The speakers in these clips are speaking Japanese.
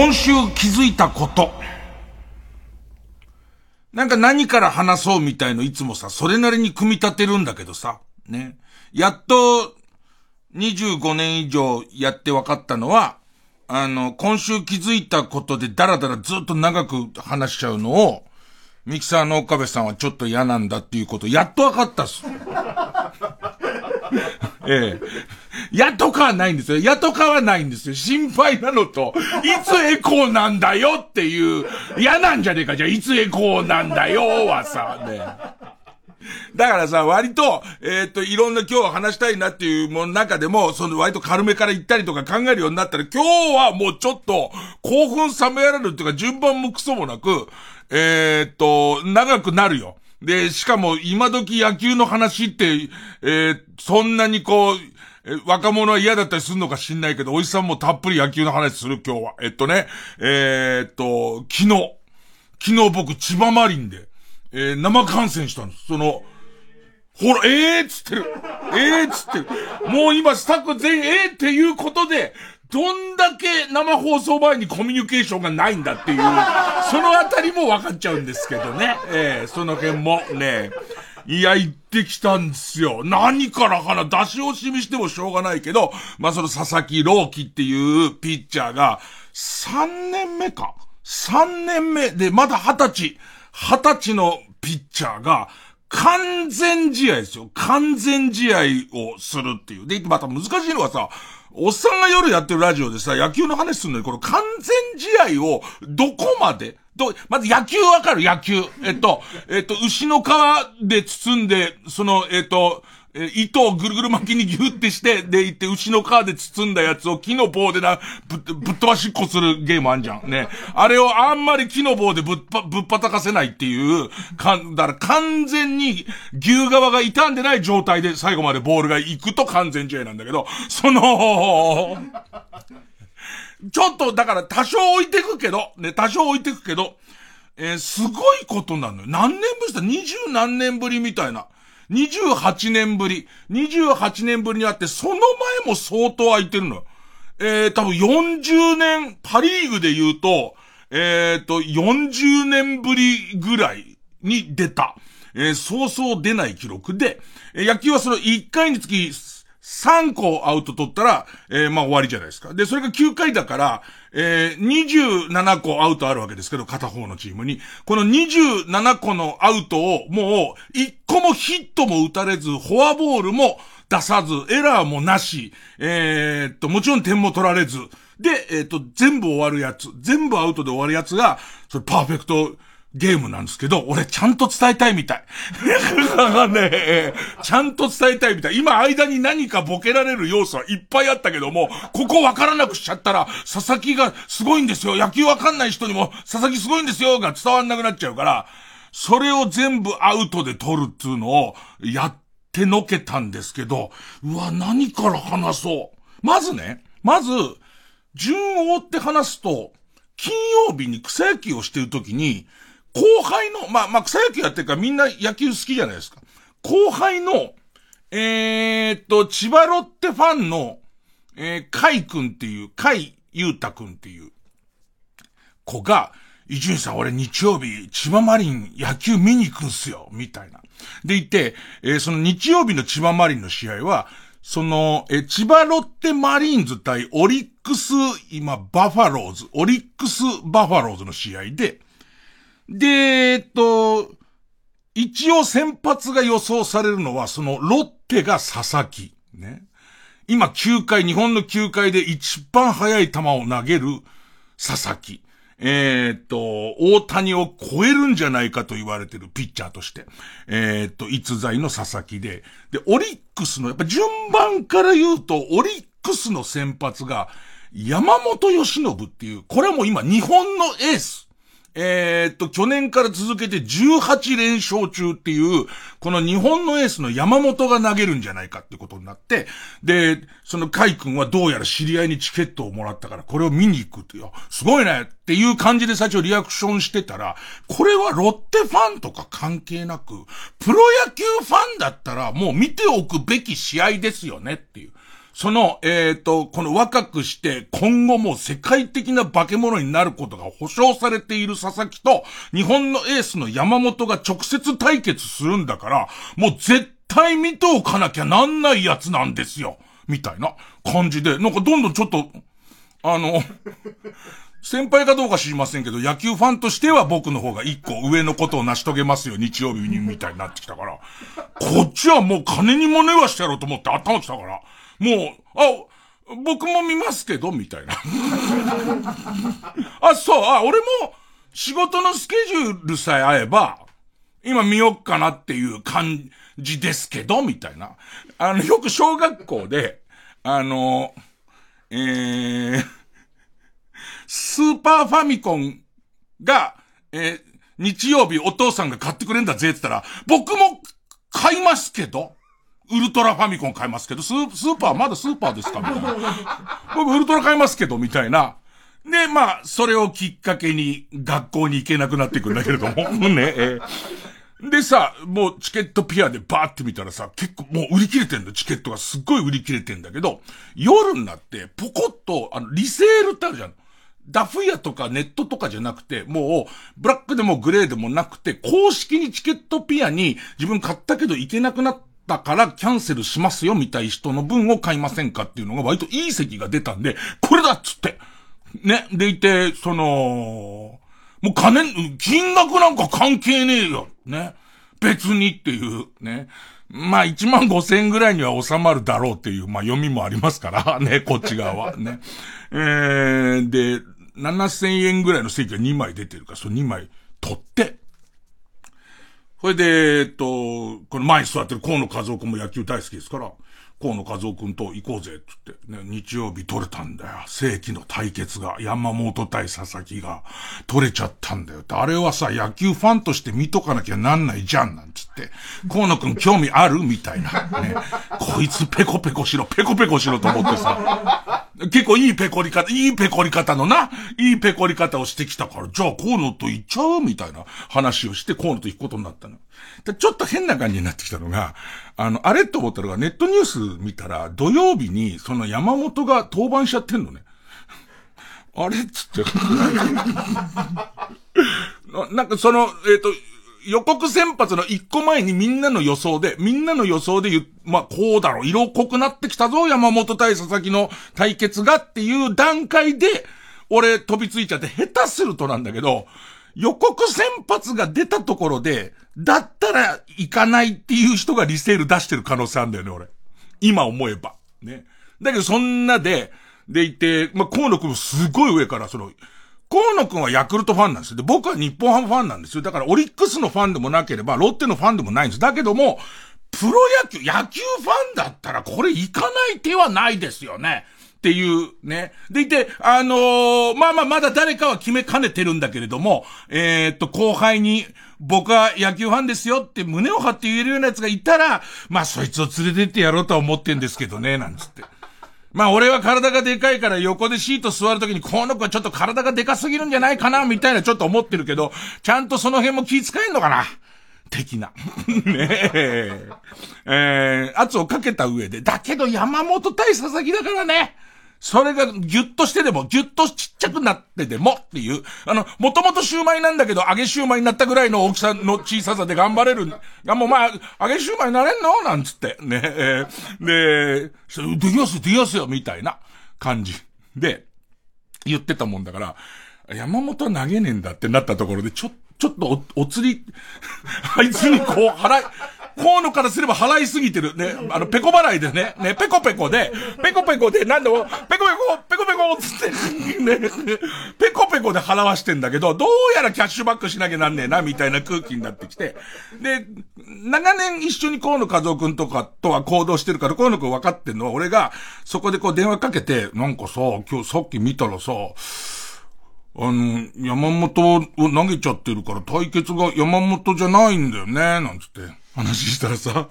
今週気づいたこと。なんか何から話そうみたいのいつもさ、それなりに組み立てるんだけどさ、ね。やっと、25年以上やって分かったのは、あの、今週気づいたことでダラダラずっと長く話しちゃうのを、ミキサーの岡部さんはちょっと嫌なんだっていうこと、やっと分かったっす。ええ。やとかはないんですよ。やとかはないんですよ。心配なのと、いつエコーなんだよっていう、嫌なんじゃねえか。じゃあ、いつエコーなんだよはさ、ね。だからさ、割と、えー、っと、いろんな今日話したいなっていうもの中でも、その割と軽めから行ったりとか考えるようになったら、今日はもうちょっと、興奮冷めやらぬっていうか、順番もクソもなく、えー、っと、長くなるよ。で、しかも今時野球の話って、えー、そんなにこう、え若者は嫌だったりするのか知んないけど、おじさんもたっぷり野球の話する今日は。えっとね、えー、っと、昨日、昨日僕千葉マリンで、えー、生観戦したんです。その、ほら、ええー、つってる。ええー、つってる。もう今スタッフ全員ええー、っていうことで、どんだけ生放送前にコミュニケーションがないんだっていう、そのあたりも分かっちゃうんですけどね。ええー、その辺もね。いや、行ってきたんですよ。何からかな、出し惜しみしてもしょうがないけど、まあ、その佐々木朗希っていうピッチャーが、3年目か ?3 年目で、まだ20歳、20歳のピッチャーが、完全試合ですよ。完全試合をするっていう。で、また難しいのはさ、おっさんが夜やってるラジオでさ、野球の話するのに、この完全試合をどこまでど、まず野球わかる？野球。えっと、えっと、牛の皮で包んで、その、えっと、え糸をぐるぐる巻きにギュってして、で、行って牛の皮で包んだやつを木の棒でな、ぶ、ぶっ飛ばしっこするゲームあんじゃん。ね。あれをあんまり木の棒でぶっぱ、ぶっぱたかせないっていう、かん、だから完全に牛側が傷んでない状態で最後までボールが行くと完全試合なんだけど、その、ちょっと、だから多少置いてくけど、ね、多少置いてくけど、えー、すごいことなのよ。何年ぶりだ二十何年ぶりみたいな。28年ぶり。28年ぶりにあって、その前も相当空いてるのよ。えー、多分40年、パリーグで言うと、えー、と、40年ぶりぐらいに出た。えー、そうそう出ない記録でえ、野球はその1回につき3個アウト取ったら、えー、まあ終わりじゃないですか。で、それが9回だから、えー、27個アウトあるわけですけど、片方のチームに。この27個のアウトを、もう、1個もヒットも打たれず、フォアボールも出さず、エラーもなし、えー、っと、もちろん点も取られず、で、えー、っと、全部終わるやつ、全部アウトで終わるやつが、それパーフェクト、ゲームなんですけど、俺ちゃんと伝えたいみたい。ね、ちゃんと伝えたいみたい。今間に何かボケられる要素はいっぱいあったけども、ここわからなくしちゃったら、佐々木がすごいんですよ。野球わかんない人にも、佐々木すごいんですよが伝わんなくなっちゃうから、それを全部アウトで取るっていうのを、やってのけたんですけど、うわ、何から話そう。まずね、まず、順を追って話すと、金曜日に草野球をしてるときに、後輩の、まあ、まあ、草野球やってるからみんな野球好きじゃないですか。後輩の、えー、っと、千葉ロッテファンの、えー、カイ君っていう、カイユータ君っていう子が、伊集院さん俺日曜日、千葉マリン野球見に行くんすよ、みたいな。でいて、えー、その日曜日の千葉マリンの試合は、その、え、千葉ロッテマリーンズ対オリックス、今、バファローズ、オリックスバファローズの試合で、で、えっと、一応先発が予想されるのは、そのロッテが佐々木。ね。今球界、日本の球界で一番速い球を投げる佐々木。えー、っと、大谷を超えるんじゃないかと言われてるピッチャーとして、えー、っと、逸材の佐々木で、で、オリックスの、やっぱ順番から言うと、オリックスの先発が、山本義信っていう、これはもう今日本のエース。えー、っと、去年から続けて18連勝中っていう、この日本のエースの山本が投げるんじゃないかってことになって、で、その海君はどうやら知り合いにチケットをもらったから、これを見に行くっていう、すごいねっていう感じで最初リアクションしてたら、これはロッテファンとか関係なく、プロ野球ファンだったらもう見ておくべき試合ですよねっていう。その、えっ、ー、と、この若くして今後も世界的な化け物になることが保証されている佐々木と日本のエースの山本が直接対決するんだから、もう絶対見ておかなきゃなんないやつなんですよ。みたいな感じで、なんかどんどんちょっと、あの、先輩かどうか知りませんけど、野球ファンとしては僕の方が一個上のことを成し遂げますよ、日曜日に、みたいになってきたから。こっちはもう金にもねはしてやろうと思って頭きたから。もう、あ、僕も見ますけど、みたいな。あ、そう、あ、俺も仕事のスケジュールさえ合えば、今見よっかなっていう感じですけど、みたいな。あの、よく小学校で、あの、えー、スーパーファミコンが、えー、日曜日お父さんが買ってくれんだぜって言ったら、僕も買いますけど、ウルトラファミコン買いますけど、スースーパーまだスーパーですかみたいな。僕ウルトラ買いますけど、みたいな。で、まあ、それをきっかけに学校に行けなくなっていくんだけれども。ね、えー、でさ、もうチケットピアでバーって見たらさ、結構もう売り切れてんだチケットがすっごい売り切れてんだけど、夜になってポコッと、あの、リセールってあるじゃん。ダフ屋とかネットとかじゃなくて、もう、ブラックでもグレーでもなくて、公式にチケットピアに自分買ったけど行けなくなったからキャンセルしますよみたい人の分を買いませんかっていうのが割といい席が出たんで、これだっつって。ね。でいて、その、もう金、金額なんか関係ねえよ。ね。別にっていう、ね。まあ、1万5千円ぐらいには収まるだろうっていう、まあ、読みもありますから、ね、こっち側は、ね。えー、で、7000円ぐらいの席が2枚出てるから、その2枚取って、それで、えっと、この前に座ってる河野和夫君も野球大好きですから、河野和夫君と行こうぜ、つって、ね、日曜日取れたんだよ。世紀の対決が、山本対佐々木が、取れちゃったんだよ。あれはさ、野球ファンとして見とかなきゃなんないじゃん、なんつって。河野君興味ある？みたいな。ね。こいつペコペコしろ、ペコペコしろと思ってさ。結構いいペコり方、いいペコり方のな、いいペコり方をしてきたから、じゃあ河野と行っちゃうみたいな話をして河野と行くことになったの。でちょっと変な感じになってきたのが、あの、あれと思ったのがネットニュース見たら、土曜日にその山本が登板しちゃってんのね。あれっつって。ななんかその、えっ、ー、と、予告先発の一個前にみんなの予想で、みんなの予想で言う、まあ、こうだろう、色濃くなってきたぞ、山本対佐々木の対決がっていう段階で、俺飛びついちゃって、下手するとなんだけど、予告先発が出たところで、だったら行かないっていう人がリセール出してる可能性あるんだよね、俺。今思えば。ね。だけどそんなで、でいて、まあ、河野くんもすごい上から、その、河野くんはヤクルトファンなんですよ。で、僕は日本ハムファンなんですよ。だからオリックスのファンでもなければ、ロッテのファンでもないんです。だけども、プロ野球、野球ファンだったらこれ行かない手はないですよね。っていうね。でいて、あのー、まあまあまだ誰かは決めかねてるんだけれども、えー、っと、後輩に、僕は野球ファンですよって胸を張って言えるような奴がいたら、まあそいつを連れてってやろうとは思ってんですけどね、なんつって。まあ俺は体がでかいから横でシート座るときにこの子はちょっと体がでかすぎるんじゃないかな、みたいなちょっと思ってるけど、ちゃんとその辺も気遣えんのかな？的な。ねえ。えー、圧をかけた上で、だけど山本対佐々木だからね。それがギュッとしてでも、ギュッとちっちゃくなってでもっていう、あの、もともとシューマイなんだけど、揚げシューマイになったぐらいの大きさの小ささで頑張れる。がもうまあ、揚げシューマイになれんの？なんつって。ね、えー、で、できますできますよみたいな感じで、言ってたもんだから、山本投げねえんだってなったところで、ちょ、ちょっとお、お釣り、あいつにこう払い、河野からすれば払いすぎてる。ね。あの、ペコ払いでね。ね、ペコペコで、ペコペコで、なんでも、ペコペコ、ペコペコつって、ね、ペコペコで払わしてんだけど、どうやらキャッシュバックしなきゃなんねえな、みたいな空気になってきて。で、長年一緒に河野和夫くんとかとは行動してるから、河野くん分かってんのは、俺が、そこでこう電話かけて、なんかさ、今日さっき見たらさ、あの、山本を投げちゃってるから対決が山本じゃないんだよね、なんつって。話したらさ、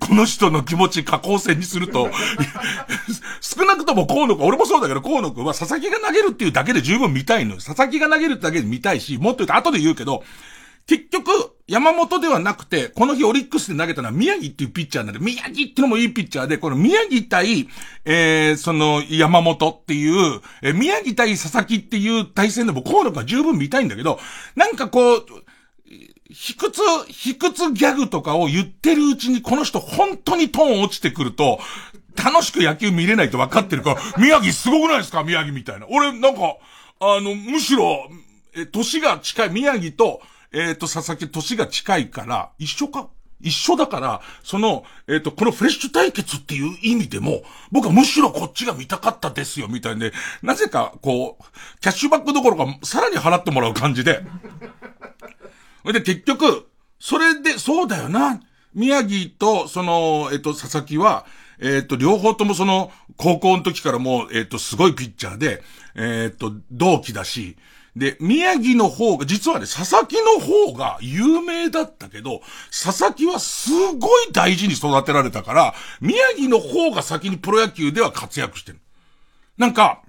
この人の気持ち加工線にすると、少なくとも河野くん、俺もそうだけど河野くんは佐々木が投げるっていうだけで十分見たいのよ。佐々木が投げるってだけで見たいし、もっと言うと後で言うけど、結局、山本ではなくて、この日オリックスで投げたのは宮城っていうピッチャーなんで、宮城ってのもいいピッチャーで、この宮城対、えー、その山本っていう、えー、宮城対佐々木っていう対戦でも河野が十分見たいんだけど、なんかこう、卑屈、卑屈ギャグとかを言ってるうちにこの人本当にトーン落ちてくると、楽しく野球見れないと分かってるから、宮城すごくないですか？宮城みたいな。俺、なんか、あの、むしろ、え、年が近い、宮城と、えっ、ー、と、佐々木、年が近いから、一緒か？一緒だから、その、えっ、ー、と、このフレッシュ対決っていう意味でも、僕はむしろこっちが見たかったですよ、みたいで、なぜか、こう、キャッシュバックどころか、さらに払ってもらう感じで。で、結局、それで、そうだよな。宮城と、その、えっ、と、佐々木は、えっ、と、両方ともその、高校の時からもう、えっ、と、すごいピッチャーで、えっ、と、同期だし、で、宮城の方が、実はね、佐々木の方が有名だったけど、佐々木はすごい大事に育てられたから、宮城の方が先にプロ野球では活躍してる。なんか、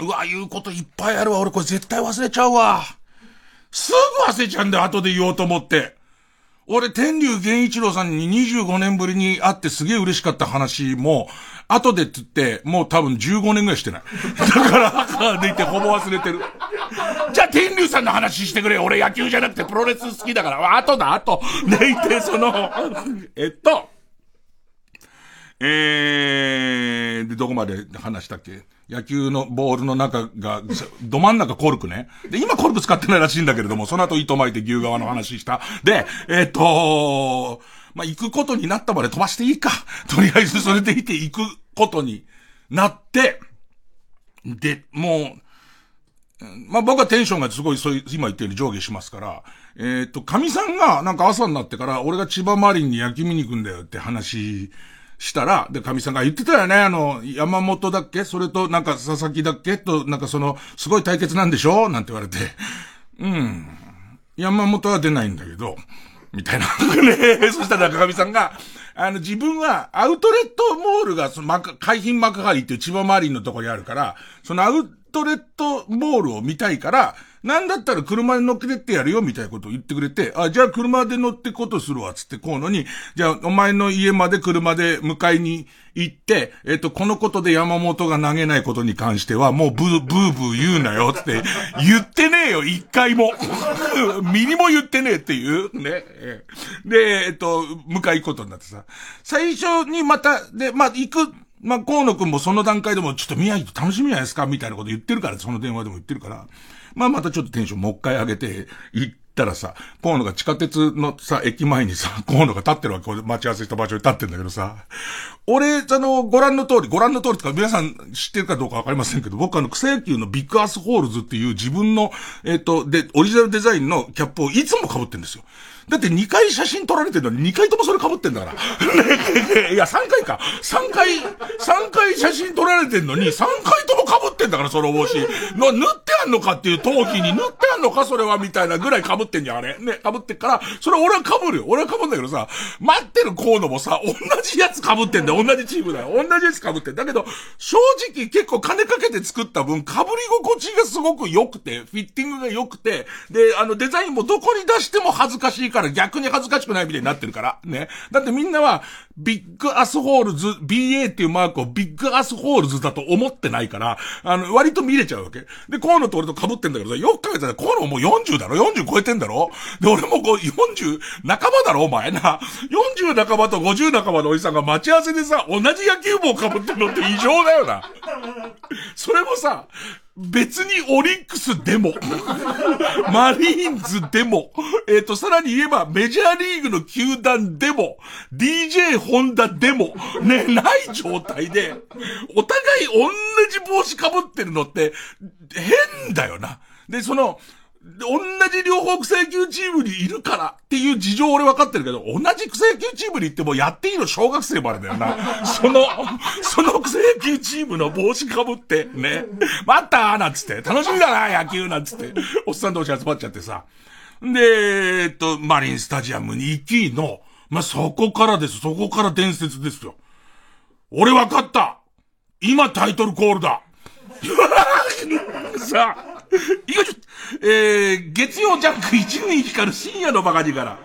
うわ、言うこといっぱいあるわ。俺これ絶対忘れちゃうわ。すぐ忘れちゃうんだよ、後で言おうと思って。俺、天竜源一郎さんに25年ぶりに会ってすげえ嬉しかった話も、後でって言って、もう多分15年ぐらいしてない。だから、でいてほぼ忘れてる。じゃあ、天竜さんの話してくれ。俺野球じゃなくてプロレス好きだから。後だ、後。でいて、その、えっと、えー、で、どこまで話したっけ？野球のボールの中が、ど真ん中コルクね。で、今コルク使ってないらしいんだけれども、その後糸巻いて牛側の話した。で、えっ、とまあ、行くことになったまで飛ばしていいか。とりあえずそれでいて行くことになって、で、もう、まあ、僕はテンションがすごい、そういう、今言ったように上下しますから、えっ、ー、と、神さんが、なんか朝になってから、俺が千葉マリンに焼き見に行くんだよって話したら、で、神さんが言ってたよね、あの、山本だっけ？それと、なんか佐々木だっけ？と、なんかその、すごい対決なんでしょ？なんて言われて、うん。山本は出ないんだけど、みたいな。ね。そしたら中上さんが、あの、自分はアウトレットモールが、その、ま海浜幕張っていう千葉マリンのとこにあるから、そのアウトレットモールを見たいから、なんだったら車に乗っけてってやるよ、みたいなことを言ってくれて、あ、じゃあ車で乗ってことするわ、つってこうのに、じゃあお前の家まで車で迎えに行って、えっ、と、このことで山本が投げないことに関しては、もうブー、ブーブー言うなよ、つって、言ってねえよ、一回も。ミニも言ってねえっていう、ね。で、えっ、と、迎え行くことになってさ、最初にまた、で、まあ、行く、まあ、河野くんもその段階でも、ちょっと宮城と楽しみじゃないですかみたいなこと言ってるから、その電話でも言ってるから。まあまたちょっとテンションもう一回上げて行ったらさ、河野が地下鉄のさ、駅前にさ、河野が立ってるわけ、待ち合わせした場所に立ってんだけどさ、俺、あの、ご覧の通り、ご覧の通りとか皆さん知ってるかどうかわかりませんけど、僕あの、草野球の Big Assholes っていう自分の、えっ、ー、と、で、オリジナルデザインのキャップをいつも被ってんですよ。だって2回写真撮られてるのに2回ともそれ被ってんだから。いや、3回か。3回、3回写真撮られてんのに3回とも被ってんだから、その帽子。の、縫ってあんのかっていう陶器に縫ってあんのか、それはみたいなぐらい被ってんじゃん、あれ。ね、被ってっから、それ俺は被るよ。俺は被るんだけどさ、待ってるコードもさ、同じやつ被ってんだよ。同じチームだよ。同じやつ被ってんだけど、正直結構金かけて作った分、被り心地がすごく良くて、フィッティングが良くて、で、あの、デザインもどこに出しても恥ずかしいから逆に恥ずかしくないみたいになってるから。ね。だってみんなは、 Big Assholes、BA っていうマークを Big Assholes だと思ってないから、あの、割と見れちゃうわけ。で、河野と俺と被ってんだけどさ、よく考えたら河野もう40だろ ?40 超えてんだろ？で、俺もこう40半ばだろ？お前な。40半ばと50半ばのおじさんが待ち合わせでさ、同じ野球帽被ってんのって異常だよな。それもさ、別にオリックスでも、マリーンズでも、えっ、ー、と、さらに言えばメジャーリーグの球団でも、DJ ホンダでも、ね、ない状態で、お互い同じ帽子被ってるのって、変だよな。で、その、同じ両方草野球チームにいるからっていう事情俺分かってるけど、同じ草野球チームに行ってもやっていいの小学生までだよな。その、その草野球チームの帽子かぶって、ね。待ったーなんつって、楽しみだな野球なんつって、おっさん同士集まっちゃってさ。で、えっと、マリンスタジアムに行きの、まあ、そこからです。そこから伝説ですよ。俺分かった今タイトルコールだ さあ、いやちょっと、えー、月曜ジャンク一二光る深夜のバカ力。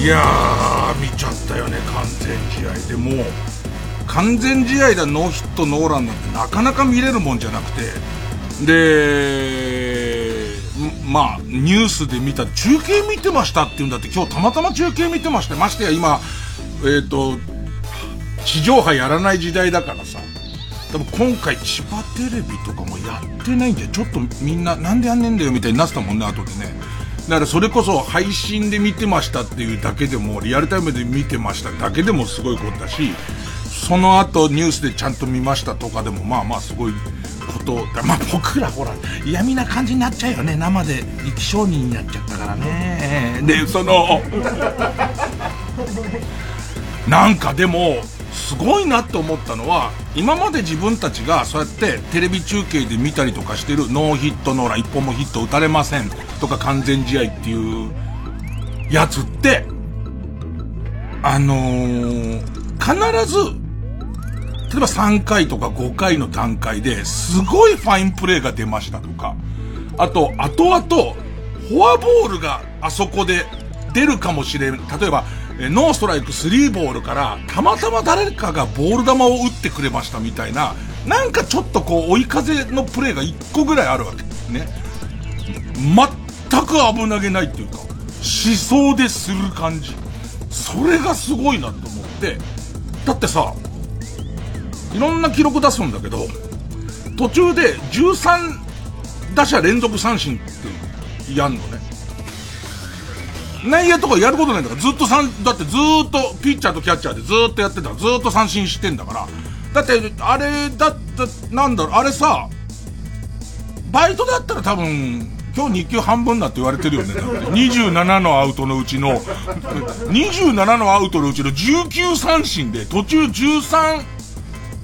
いやー、見ちゃったよね、完全試合でもう、完全試合だノーヒットノーランなんてなかなか見れるもんじゃなくて、で、まあ、ニュースで見た、中継見てましたって言うんだって、今日たまたま中継見てまして、ましてや今、えっ、ー、と、地上波やらない時代だからさ、多分今回千葉テレビとかもやってないんで、ちょっとみんななんでやんねえんだよみたいになってたもんね、後でね。だからそれこそ配信で見てましたっていうだけでも、リアルタイムで見てましただけでもすごいことだし、その後ニュースでちゃんと見ましたとかでもまあまあすごいことまあ僕らほら嫌味な感じになっちゃうよね。生で力商人になっちゃったからね。でそのなんかでもすごいなって思ったのは今まで自分たちがそうやってテレビ中継で見たりとかしてるノーヒットノーラン1本もヒット打たれませんとか完全試合っていうやつってあのー、必ず例えば3回とか5回の段階ですごいファインプレーが出ましたとかあと後々フォアボールがあそこで出るかもしれん例えばノーストライク3ボールから、たまたま誰かがボール球を打ってくれましたみたいな、なんかちょっとこう、追い風のプレーが1個ぐらいあるわけですね。全く危なげないっていうか、思想でする感じ。それがすごいなと思って、だってさ、いろんな記録出すんだけど、途中で13打者連続三振ってやんのね。内野とかやることないんだから、ずっと三、だってずっとピッチャーとキャッチャーでずっとやってたらずっと三振してんだから。だって、あれだった、なんだろう、あれさ、バイトだったら多分、今日日給半分だって言われてるよね。27のアウトのうちの、27のアウトのうちの19三振で途中13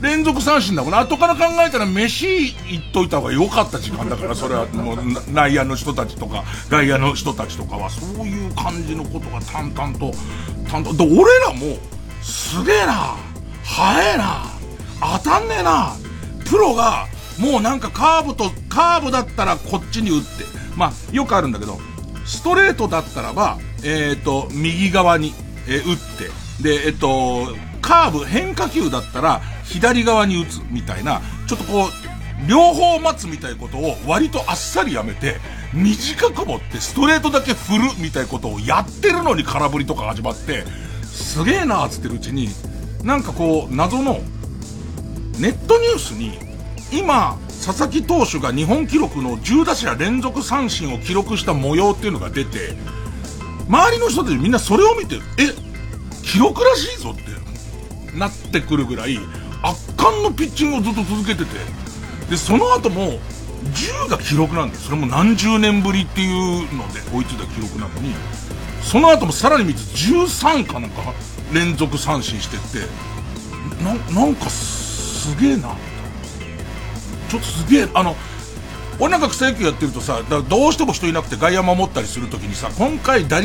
連続三振だもん後から考えたら飯行っといた方が良かった時間だから、それはもう内野の人たちとか、外野の人たちとかは、そういう感じのことが淡々と、淡々と、俺らも、すげえな、速えな、当たんねえな、プロが、もうなんかカーブと、カーブだったらこっちに打って、まあ、よくあるんだけど、ストレートだったらば、えっ、ー、と、右側に、えー、打って、で、えっ、ー、と、カーブ、変化球だったら、左側に打つみたいな、ちょっとこう、両方待つみたいなことを割とあっさりやめて、短く持ってストレートだけ振るみたいなことをやってるのに空振りとか始まって、すげえなーっつってるうちに、なんかこう、謎の、ネットニュースに、今、佐々木投手が日本記録の10打者連続三振を記録した模様っていうのが出て、周りの人たちみんなそれを見て、え、記録らしいぞってなってくるぐらい、圧巻のピッチングをずっと続けてて、で、その後も、10が記録なんだよ。それも何十年ぶりっていうので追いついた記録なのに、その後もさらに3つ13かなんか連続三振してって、な、なんかすげえな。ちょっとすげえ、あの、俺なんか草野球やってるとさ、どうしても人いなくて外野守ったりするときにさ、今回打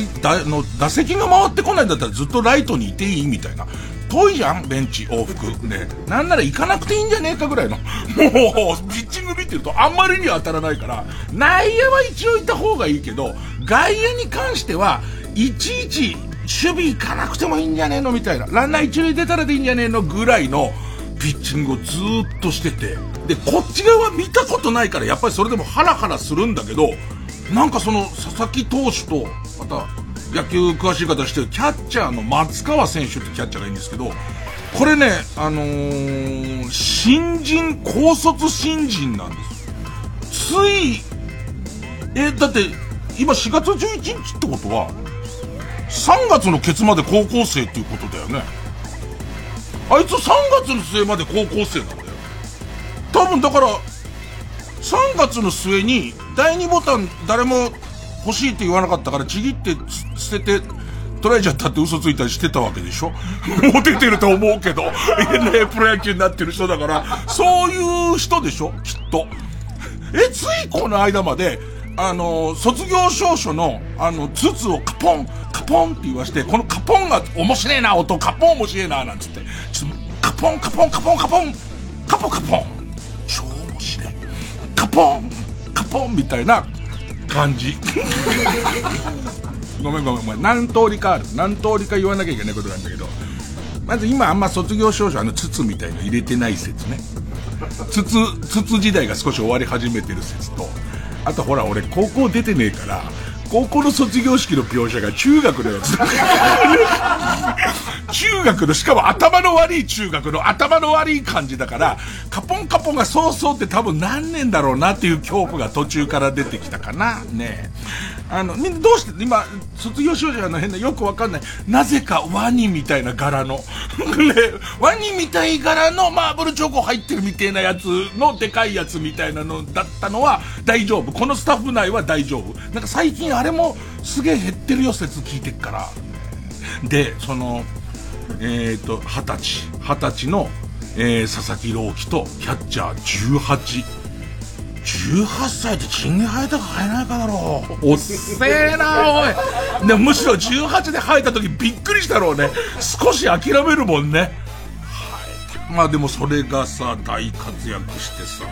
の打席が回ってこないんだったらずっとライトにいていいみたいな。遠いじゃんベンチ、往復。ね。なんなら行かなくていいんじゃねえかぐらいの。もう、ピッチング見てるとあんまりには当たらないから、内野は一応行った方がいいけど、外野に関しては、いちいち守備行かなくてもいいんじゃねえのみたいな。ランナー一塁出たらでいいんじゃねえのぐらいのピッチングをずっとしてて。で、こっち側見たことないから、やっぱりそれでもハラハラするんだけど、なんかその佐々木投手と、また、野球詳しい方してるキャッチャーの松川選手ってキャッチャーがいいんですけど、これね、あのー、新人、高卒新人なんです。つい、え、だって、今4月11日ってことは、3月のケツまで高校生っていうことだよね。あいつ3月の末まで高校生なんだよ。多分だから、3月の末に第2ボタン誰も欲しいって言わなかったからちぎって捨てて、取られちゃったって嘘ついたりしてたわけでしょ？もう出てると思うけど、ね、プロ野球になってる人だから、そういう人でしょ？きっと。え、ついこの間まで、あの、卒業証書の、あの、筒をカポン、カポンって言わして、このカポンが面白いな、音、カポン面白いな、なんつって、ちょっと、カポン、カポン、カポン、カポン、カポカポン、超面白い。カポン、カポンみたいな感じ。ごめんごめんごめん。何通りかある。何通りか言わなきゃいけないことなんだけど、まず今あんま卒業証書あの筒みたいの入れてない説ね。筒、筒時代が少し終わり始めてる説と、あとほら俺高校出てねえから、高校の卒業式の描写が中学のやつ。中学の、しかも頭の悪い中学の頭の悪い感じだから、カポンカポンがそうそうって多分何年だろうなっていう恐怖が途中から出てきたかな。ねえあの、みんなどうして、今、卒業少女の変なよくわかんない。なぜかワニみたいな柄の。ね、ワニみたい柄のマーブルチョコ入ってるみたいなやつのでかいやつみたいなのだったのは大丈夫。このスタッフ内は大丈夫。なんか最近あれもすげえ減ってるよ説聞いてっから。で、その、えっ、ー、と、二十歳、二十歳の、えー、佐々木朗希とキャッチャー18。18歳でチンゲ生えたか生えないかだろう。おっせえな、おい。でむしろ18で生えた時びっくりしたろうね。少し諦めるもんね。はい。まあでもそれがさ、大活躍してさ、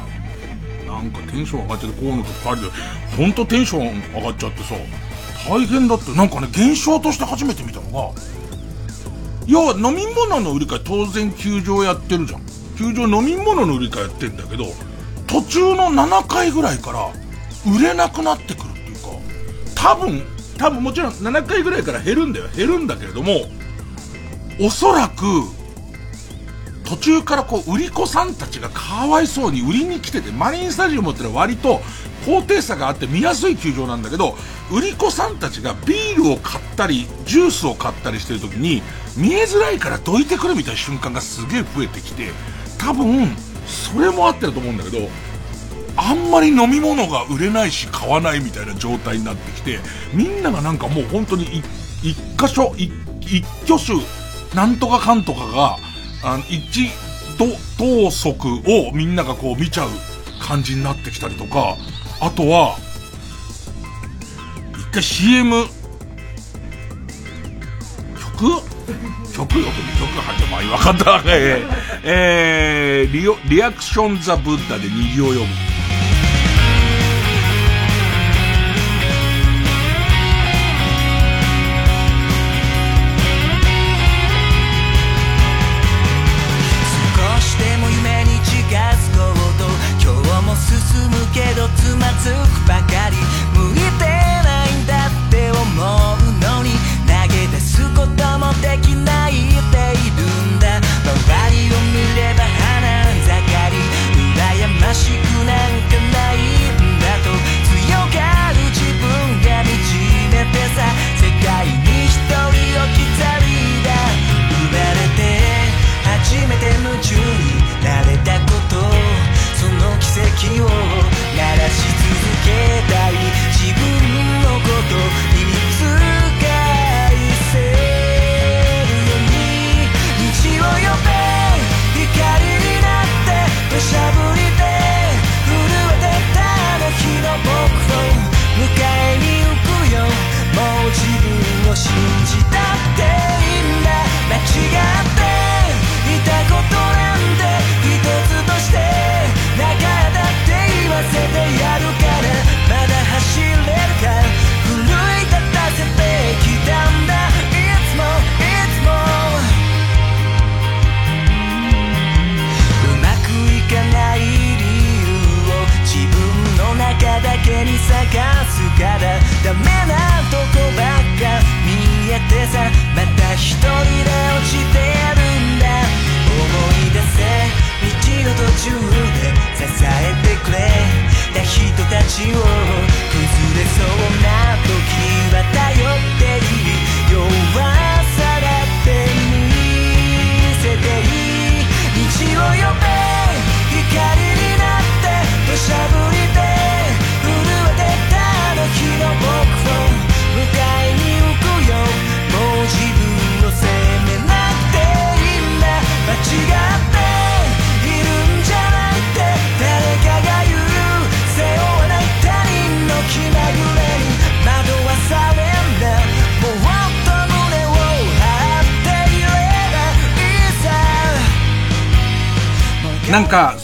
なんかテンション上がっちゃって、こういうのと2人で、ほんとテンション上がっちゃってさ、大変だって、なんかね、現象として初めて見たのが、要は飲み物の売り買い当然球場やってるじゃん。球場飲み物の売り買いやってんだけど、途中の7回ぐらいから売れなくなってくるっていうか、多分、多分もちろん7回ぐらいから減るんだよ。減るんだけれども、おそらく、途中からこう、売り子さんたちがかわいそうに売りに来てて、マリンスタジアムってのは割と高低差があって見やすい球場なんだけど、売り子さんたちがビールを買ったり、ジュースを買ったりしてる時に、見えづらいからどいてくるみたいな瞬間がすげえ増えてきて、多分、それもあってると思うんだけど、あんまり飲み物が売れないし買わないみたいな状態になってきて、みんながなんかもう本当に一箇所、一挙手、なんとかかんとかが、あの、一、等速をみんながこう見ちゃう感じになってきたりとか、あとは、一回 CM、曲？曲よ、曲入って、まあ、分かった。えー、えー、リオ、リアクションザ・ブッダで虹を読む。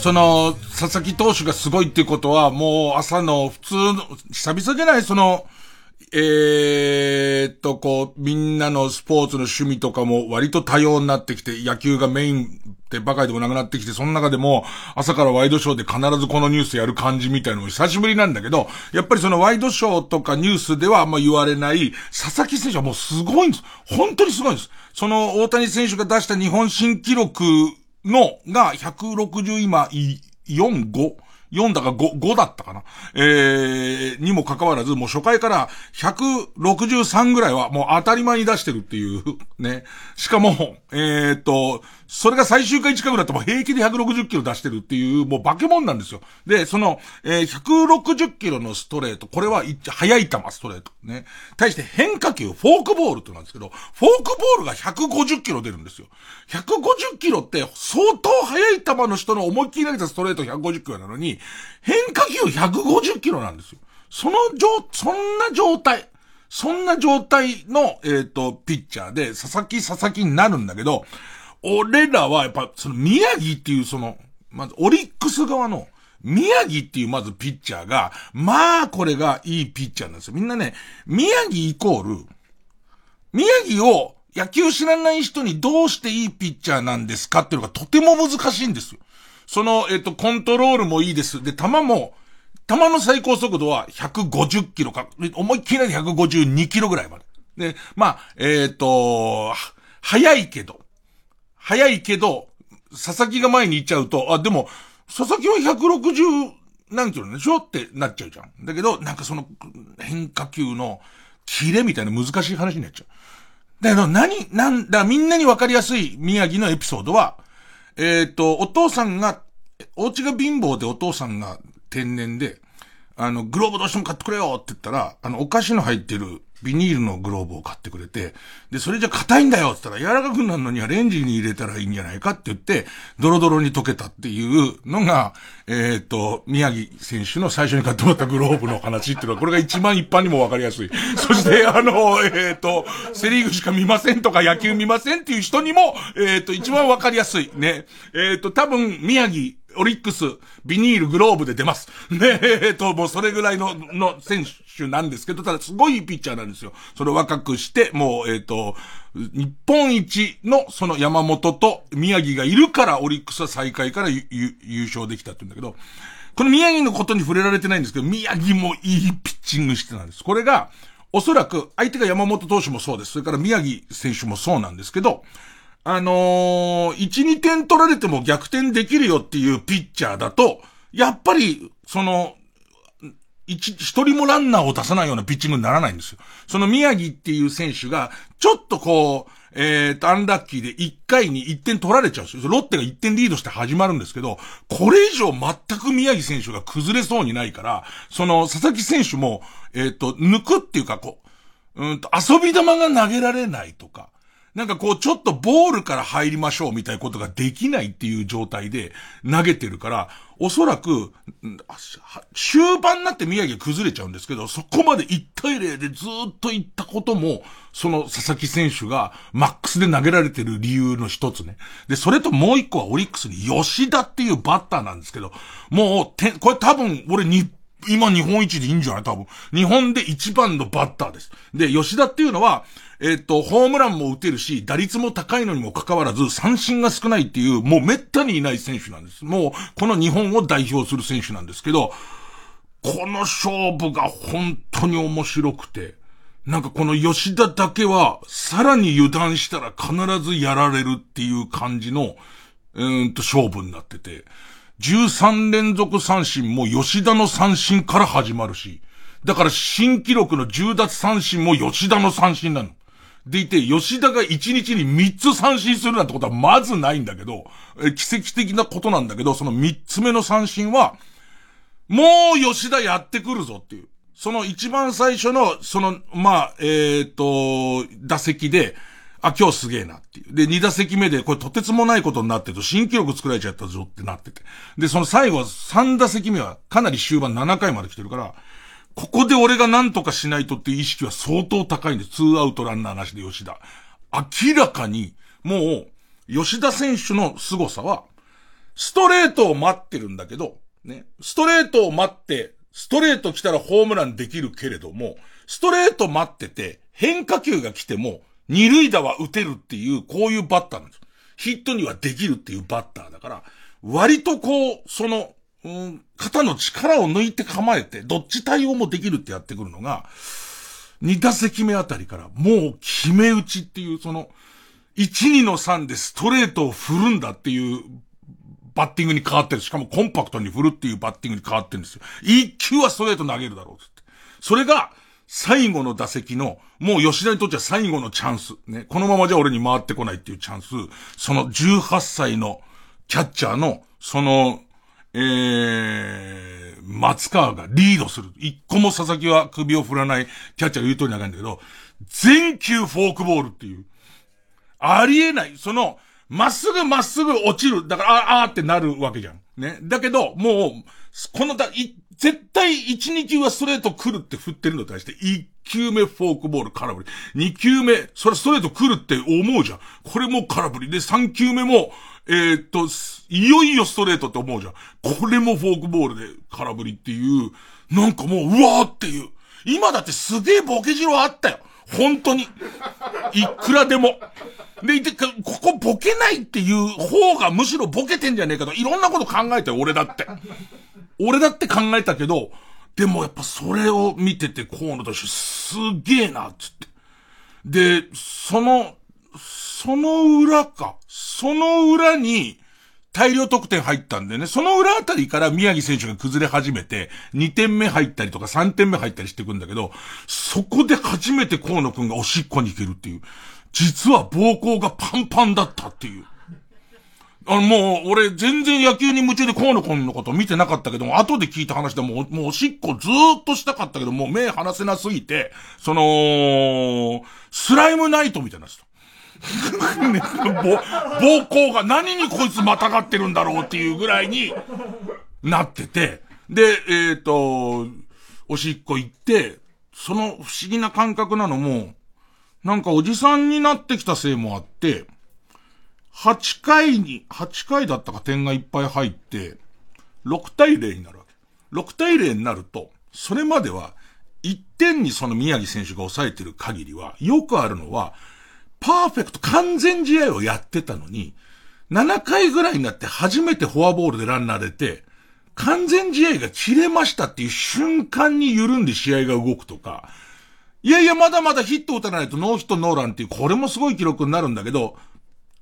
その、佐々木投手がすごいっていうことは、もう朝の普通の、久々じゃない？その、えー、と、こう、みんなのスポーツの趣味とかも割と多様になってきて、野球がメインってばかりでもなくなってきて、その中でも朝からワイドショーで必ずこのニュースやる感じみたいなのも久しぶりなんだけど、やっぱりそのワイドショーとかニュースではあんま言われない、佐々木選手はもうすごいんです。本当にすごいんです。その大谷選手が出した日本新記録の、が160今、4、5? 4だか 5, 5だったかなえー、にもかかわらず、もう初回から163ぐらいはもう当たり前に出してるっていう、ね。しかも、えー、と、それが最終回近くだとも平気で160キロ出してるっていう、もう化け物なんですよ。で、その、えー、160キロのストレート、これは速い球ストレート。ね。対して変化球、フォークボールってなんですけど、フォークボールが150キロ出るんですよ。150キロって相当速い球の人の思いっきり投げたストレート150キロなのに、変化球150キロなんですよ。その状、そんな状態。そんな状態の、えっ、ー、と、ピッチャーで、佐々木佐々木になるんだけど、俺らはやっぱ、その宮城っていうその、まずオリックス側の、宮城っていうまずピッチャーが、まあこれがいいピッチャーなんですよ。みんなね、宮城イコール、宮城を野球知らない人にどうしていいピッチャーなんですかっていうのがとても難しいんですよ。その、えっと、コントロールもいいです。で、球も、球の最高速度は150キロか、思いっきり152キロぐらいまで。で、まあ、えっ、と、速いけど、速いけど、佐々木が前に行っちゃうと、あ、でも、佐々木は160何キロでしょってなっちゃうじゃん。だけど、なんかその変化球のキレみたいな難しい話になっちゃう。だけど、何、なんだ、みんなにわかりやすい宮城のエピソードは、えっ、ー、と、お父さんが、お家が貧乏でお父さんが天然で、あの、グローブどうしても買ってくれよって言ったら、あの、お菓子の入ってるビニールのグローブを買ってくれて、で、それじゃ硬いんだよって言ったら、柔らかくなるのにはレンジに入れたらいいんじゃないかって言って、ドロドロに溶けたっていうのが、えっ、と、宮城選手の最初に買ってもらったグローブの話っていうのは、これが一番一般にもわかりやすい。そして、あの、えっ、と、セリーグしか見ませんとか野球見ませんっていう人にも、えっ、と、一番わかりやすい。ね。えっ、と、多分、宮城、オリックス、ビニール、グローブで出ます。ねえっと、もうそれぐらいの、の選手なんですけど、ただすごいピッチャーなんですよ。それを若くして、もう、えっ、と、日本一のその山本と宮城がいるから、オリックスは最下位から優勝できたって言うんだけど、この宮城のことに触れられてないんですけど、宮城もいいピッチングしてたんです。これが、おそらく、相手が山本投手もそうです。それから宮城選手もそうなんですけど、あのー、1、2点取られても逆転できるよっていうピッチャーだと、やっぱり、その、一、一人もランナーを出さないようなピッチングにならないんですよ。その宮城っていう選手が、ちょっとこう、えー、と、アンラッキーで1回に1点取られちゃうんですよ。ロッテが1点リードして始まるんですけど、これ以上全く宮城選手が崩れそうにないから、その、佐々木選手も、えっ、ー、と、抜くっていうか、こう、うんと、遊び玉が投げられないとか、なんかこう、ちょっとボールから入りましょうみたいなことができないっていう状態で投げてるから、おそらく、終盤になって宮城崩れちゃうんですけど、そこまで1対0でずっと行ったことも、その佐々木選手がマックスで投げられてる理由の一つね。で、それともう一個はオリックスに吉田っていうバッターなんですけど、もう、これ多分俺日今日本一でいいんじゃない？多分。日本で一番のバッターです。で、吉田っていうのは、えっ、と、ホームランも打てるし、打率も高いのにもかかわらず、三振が少ないっていう、もう滅多にいない選手なんです。もう、この日本を代表する選手なんですけど、この勝負が本当に面白くて、なんかこの吉田だけは、さらに油断したら必ずやられるっていう感じの、うんと勝負になってて、13連続三振も吉田の三振から始まるし、だから新記録の10奪三振も吉田の三振なの。でいて、吉田が1日に3つ三振するなんてことはまずないんだけど、奇跡的なことなんだけど、その3つ目の三振は、もう吉田やってくるぞっていう。その一番最初の、その、まあ、えっ、ー、と、打席で、あ、今日すげえなっていう。で、2打席目で、これとてつもないことになってると、新記録作られちゃったぞってなってて。で、その最後、3打席目は、かなり終盤7回まで来てるから、ここで俺が何とかしないとって意識は相当高いんです。ツーアウトランナーなしで吉田。明らかに、もう、吉田選手の凄さは、ストレートを待ってるんだけど、ね、ストレートを待って、ストレート来たらホームランできるけれども、ストレート待ってて、変化球が来ても、二塁打は打てるっていう、こういうバッターなんです。ヒットにはできるっていうバッターだから、割とこう、その、うん、肩の力を抜いて構えて、どっち対応もできるってやってくるのが、二打席目あたりから、もう決め打ちっていう、その、1、2の3でストレートを振るんだっていうバッティングに変わってる。しかもコンパクトに振るっていうバッティングに変わってるんですよ。一球はストレート投げるだろうって。それが、最後の打席の、もう吉田にとっては最後のチャンス。ね。このままじゃ俺に回ってこないっていうチャンス。その18歳のキャッチャーの、その、えー、松川がリードする。一個も佐々木は首を振らないキャッチャーが言う通りなかんだけど、全球フォークボールっていう。ありえない。その、まっすぐまっすぐ落ちる。だから、ああってなるわけじゃん。ね。だけど、もう、このだ、い、絶対1、2球はストレート来るって振ってるのに対して、1球目フォークボール空振り。2球目、それストレート来るって思うじゃん。これも空振りで、3球目も、えー、っと、いよいよストレートって思うじゃん。これもフォークボールで空振りっていう、なんかもう、うわーっていう。今だってすげえボケ汁あったよ。本当に。いくらでも。で、で、ここボケないっていう方がむしろボケてんじゃねえかと、いろんなこと考えて俺だって。俺だって考えたけど、でもやっぱそれを見てて河野としてすげえな、つって。で、その、その裏か。その裏に、大量得点入ったんでね、その裏あたりから宮城選手が崩れ始めて、2点目入ったりとか3点目入ったりしてくんだけど、そこで初めて河野くんがおしっこに行けるっていう。実は膀胱がパンパンだったっていう。あの、もう、俺、全然野球に夢中で河野くんのこと見てなかったけども、後で聞いた話でももう、おしっこずーっとしたかったけど、もう目離せなすぎて、その、スライムナイトみたいな人。ね、膀胱が何にこいつまたがってるんだろうっていうぐらいになってて、で、えっ、ー、と、おしっこ行って、その不思議な感覚なのも、なんかおじさんになってきたせいもあって、8回に、8回だったか点がいっぱい入って、6対0になるわけ。6対0になると、それまでは、1点にその宮城選手が抑えてる限りは、よくあるのは、パーフェクト完全試合をやってたのに、7回ぐらいになって初めてフォアボールでランナー出て、完全試合が切れましたっていう瞬間に緩んで試合が動くとか、いやいや、まだまだヒット打たないとノーヒットノーランっていう、これもすごい記録になるんだけど、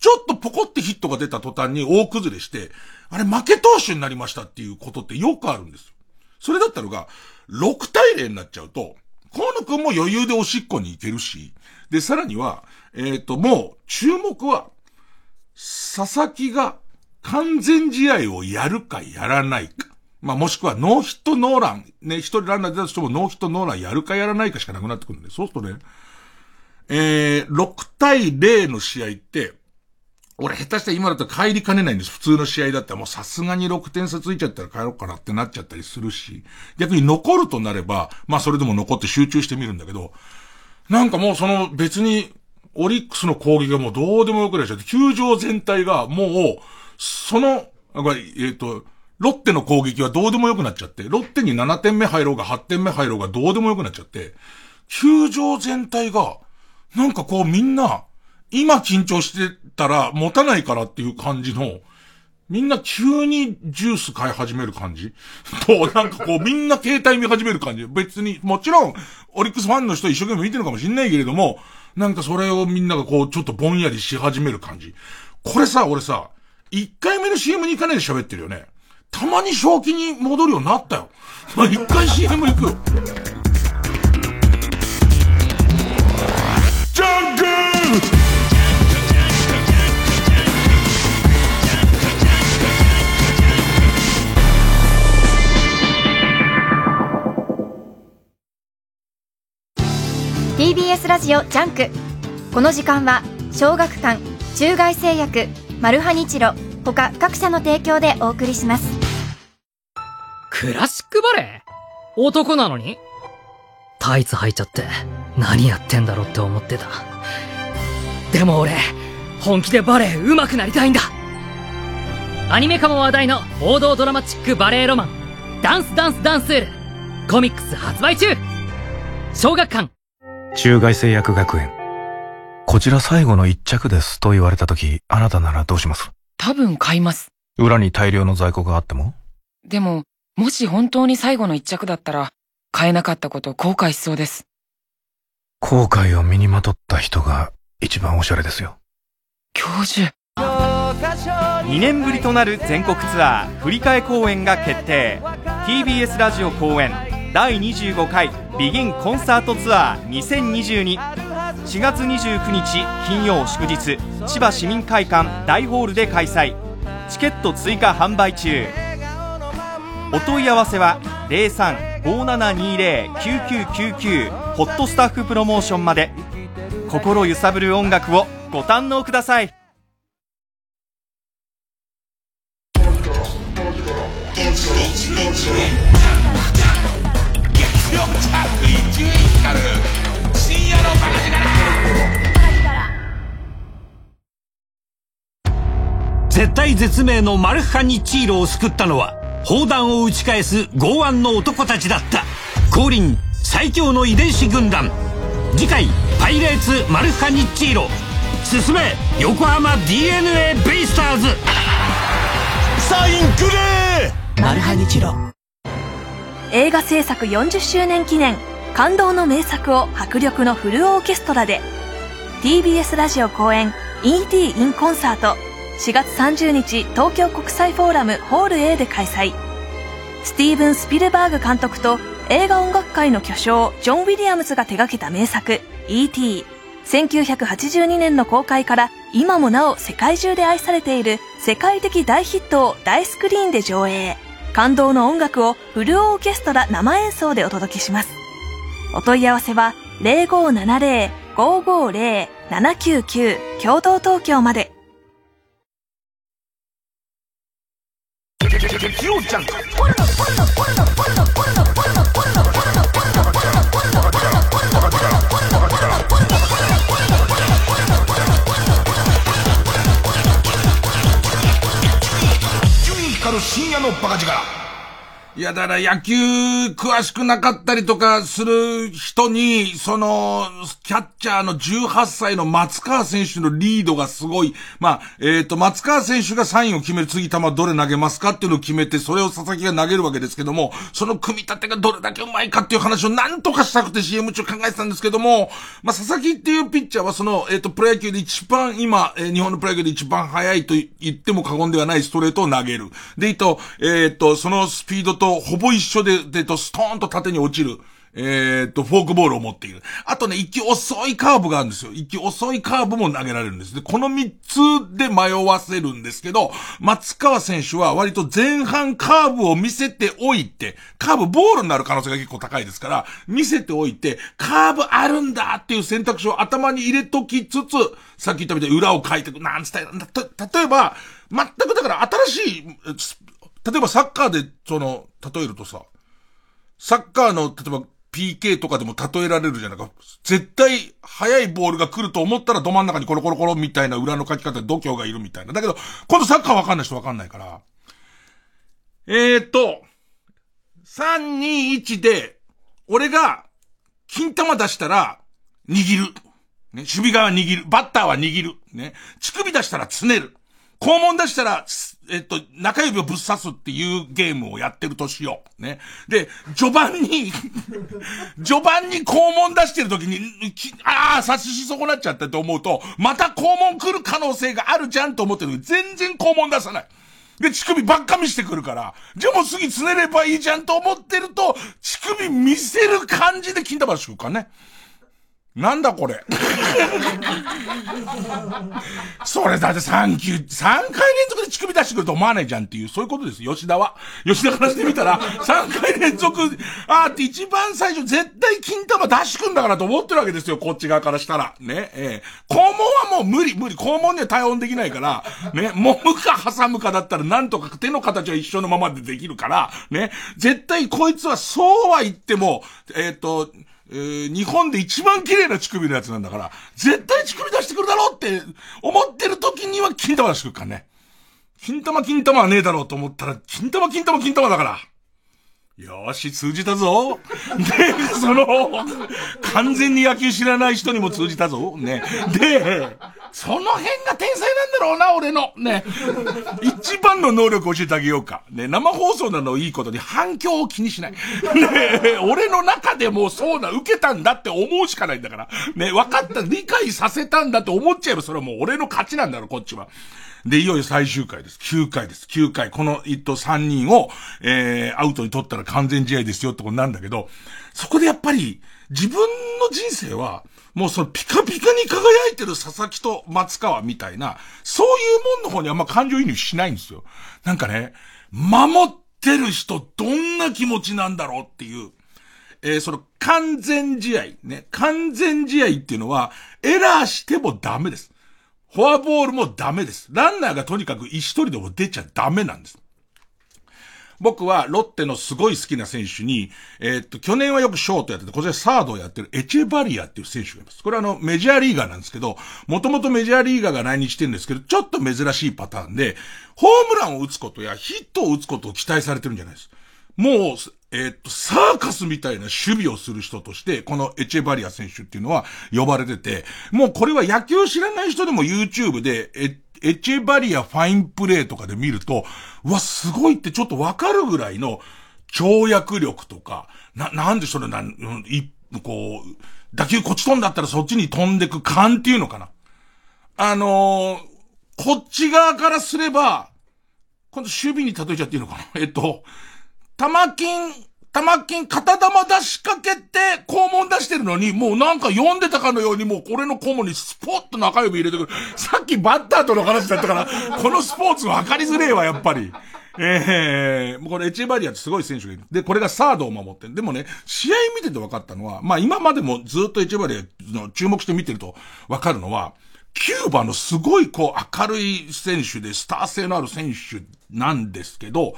ちょっとポコってヒットが出た途端に大崩れして、あれ負け投手になりましたっていうことってよくあるんですよ。それだったのが、6対0になっちゃうと、河野くんも余裕でおしっこに行けるし、で、さらには、えっ、ー、と、もう、注目は、佐々木が完全試合をやるかやらないか。まあ、もしくはノーヒットノーラン。ね、一人ランナー出たとしてもノーヒットノーランやるかやらないかしかなくなってくるんで、そうするとね、えー、6対0の試合って、俺下手したら今だと帰りかねないんです。普通の試合だったらもうさすがに6点差ついちゃったら帰ろうかなってなっちゃったりするし、逆に残るとなれば、まあそれでも残って集中してみるんだけど、なんかもうその別に、オリックスの攻撃がもうどうでもよくなっちゃって、球場全体がもう、その、えっ、と、ロッテの攻撃はどうでもよくなっちゃって、ロッテに7点目入ろうが8点目入ろうがどうでもよくなっちゃって、球場全体が、なんかこうみんな、今緊張してたら持たないからっていう感じの、みんな急にジュース買い始める感じ？と、なんかこうみんな携帯見始める感じ。別に、もちろん、オリックスファンの人一生懸命見てるかもしんないけれども、なんかそれをみんながこう、ちょっとぼんやりし始める感じ。これさ、俺さ、1回目の CM に行かないで喋ってるよね。たまに正気に戻るようになったよ。まあ、一回 CM 行くよ。TBS ラジオジャンク。この時間は小学館中外製薬マルハニチロ他各社の提供でお送りします。クラシックバレエ男なのに？タイツ履いちゃって何やってんだろうって思ってた。でも俺本気でバレエ上手くなりたいんだ。アニメ化も話題の王道ドラマチックバレエロマン、ダンスダンスダンスール、コミックス発売中。小学館。中外製薬学園。こちら最後の一着ですと言われた時、あなたならどうします？多分買います。裏に大量の在庫があっても？でも、もし本当に最後の一着だったら、買えなかったこと後悔しそうです。後悔を身にまとった人が一番おしゃれですよ。教授。2年ぶりとなる全国ツアー振り替え公演が決定 TBS ラジオ公演第25回ビギンコンサートツアー20224月29日金曜祝日千葉市民会館大ホールで開催。チケット追加販売中。お問い合わせは0357209999ホットスタッフプロモーションまで。心揺さぶる音楽をご堪能ください。絶対絶命のマルハニチーロを救ったのは砲弾を打ち返す剛腕の男たちだった。降臨最強の遺伝子軍団。次回パイレーツマルハニチーロ。進め横浜 d n a ベイスターズ。サインくれマルハニチロ映画制作40周年記念感動の名作を迫力のフルオーケストラで TBS ラジオ公演 ET in コンサート4月30日東京国際フォーラムホール A で開催スティーブン・スピルバーグ監督と映画音楽界の巨匠ジョン・ウィリアムズが手掛けた名作 E.T. 1982年の公開から今もなお世界中で愛されている世界的大ヒットを大スクリーンで上映感動の音楽をフルオーケストラ生演奏でお届けします。お問い合わせは0570-550-799共同東京まで激論ちゃん光深夜のバカ力。いや、だから野球詳しくなかったりとかする人に、その、キャッチャーの18歳の松川選手のリードがすごい。まあ、えっ、と、松川選手がサインを決める次球どれ投げますかっていうのを決めて、それを佐々木が投げるわけですけども、その組み立てがどれだけうまいかっていう話をなんとかしたくて CM 中考えてたんですけども、まあ、佐々木っていうピッチャーはその、えっ、と、プロ野球で一番今、えー日本のプロ野球で一番速いと言っても過言ではないストレートを投げる。で、いと、えっ、と、そのスピードとほぼ一緒で、で、と、ストーンと縦に落ちる。えっと、フォークボールを持っている。あとね、一球遅いカーブがあるんですよ。一球遅いカーブも投げられるんです。で、この三つで迷わせるんですけど、松川選手は割と前半カーブを見せておいて、カーブボールになる可能性が結構高いですから、見せておいて、カーブあるんだっていう選択肢を頭に入れときつつ、さっき言ったみたいに裏を書いていく。なんつったら例えば、全くだから新しい、例えばサッカーで、その、例えるとさ、サッカーの、例えば PK とかでも例えられるじゃないか。絶対速いボールが来ると思ったらど真ん中にコロコロコロみたいな裏の書き方で度胸がいるみたいな。だけど、今度サッカーわかんない人わかんないから。えーと、3、2、1で、俺が、金玉出したら、握る。ね、守備側握る。バッターは握る。ね。乳首出したらつねる。肛門出したら、えっと、中指をぶっ刺すっていうゲームをやってるとしよう。ね。で、序盤に、序盤に肛門出してる時に、ああ、刺しし損なっちゃったと思うと、また肛門来る可能性があるじゃんと思ってる全然肛門出さない。で、乳首ばっか見してくるから、じゃあもう次つねればいいじゃんと思ってると、乳首見せる感じで金玉出かね。なんだこれ。それだって3球、3回連続で乳首出してくると思わないじゃんっていう、そういうことです。吉田は。吉田からしてみたら、3回連続、あーって一番最初絶対金玉出してくんだからと思ってるわけですよ、こっち側からしたら。ね、えー、肛門はもう無理、無理。肛門には対応できないから、ね、揉むか挟むかだったらなんとか手の形は一緒のままでできるから、ね、絶対こいつはそうは言っても、えっ、と、えー日本で一番綺麗な乳首のやつなんだから、絶対乳首出してくるだろうって思ってる時には金玉出してくるからね。金玉金玉はねえだろうと思ったら、金玉金玉金玉だから。よーし、通じたぞ。で、その、完全に野球知らない人にも通じたぞ。ね。で、その辺が天才なんだろうな、俺の。ね。一番の能力を教えてあげようか。ね。生放送なのいいことに反響を気にしない。ね。俺の中でもそうな、受けたんだって思うしかないんだから。ね。分かった、理解させたんだって思っちゃえばそれはもう俺の勝ちなんだろ、こっちは。で、いよいよ最終回です。9回です。9回。この一頭3人を、えー、アウトに取ったら完全試合ですよってことなんだけど、そこでやっぱり、自分の人生は、もうそのピカピカに輝いてる佐々木と松川みたいな、そういうもんの方にあんま感情移入しないんですよ。なんかね、守ってる人どんな気持ちなんだろうっていう。えー、その完全試合、ね。完全試合っていうのは、エラーしてもダメです。フォアボールもダメです。ランナーがとにかく一人でも出ちゃダメなんです。僕はロッテのすごい好きな選手に、えー、っと、去年はよくショートやってて、今年サードをやってるエチェバリアっていう選手がいます。これはあの、メジャーリーガーなんですけど、もともとメジャーリーガーが来日してるんですけど、ちょっと珍しいパターンで、ホームランを打つことやヒットを打つことを期待されてるんじゃないです。もう、えー、っと、サーカスみたいな守備をする人として、このエチェバリア選手っていうのは呼ばれてて、もうこれは野球知らない人でも YouTube で、え、エチェバリアファインプレーとかで見ると、うわ、すごいってちょっとわかるぐらいの跳躍力とか、な、なんでそれなん、い、こう、打球こっち飛んだったらそっちに飛んでく感っていうのかな。あのー、こっち側からすれば、今度守備に例えちゃっていいのかなえっと、玉金、玉金片玉出しかけて、肛門出してるのに、もうなんか読んでたかのように、もうこれの肛門にスポッと中指入れてくる。さっきバッターとの話だったから、このスポーツ分かりづれえわ、やっぱり。ええー、これエチェバリアってすごい選手がいる。で、これがサードを守ってる。でもね、試合見てて分かったのは、まあ今までもずっとエチェバリアの注目して見てると分かるのは、キューバのすごいこう明るい選手でスター性のある選手なんですけど、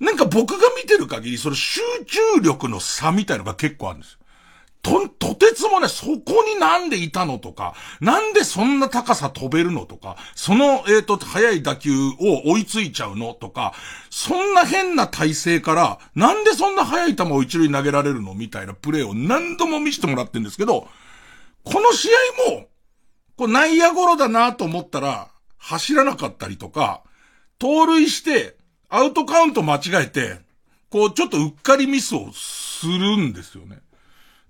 なんか僕が見てる限り、その集中力の差みたいのが結構あるんですよ。と、とてつもない、そこになんでいたのとか、なんでそんな高さ飛べるのとか、その、えっ、ー、と、速い打球を追いついちゃうのとか、そんな変な体勢から、なんでそんな速い球を一塁投げられるのみたいなプレーを何度も見せてもらってるんですけど、この試合も、こう内野ゴロだなと思ったら、走らなかったりとか、盗塁して、アウトカウント間違えて、こう、ちょっとうっかりミスをするんですよね。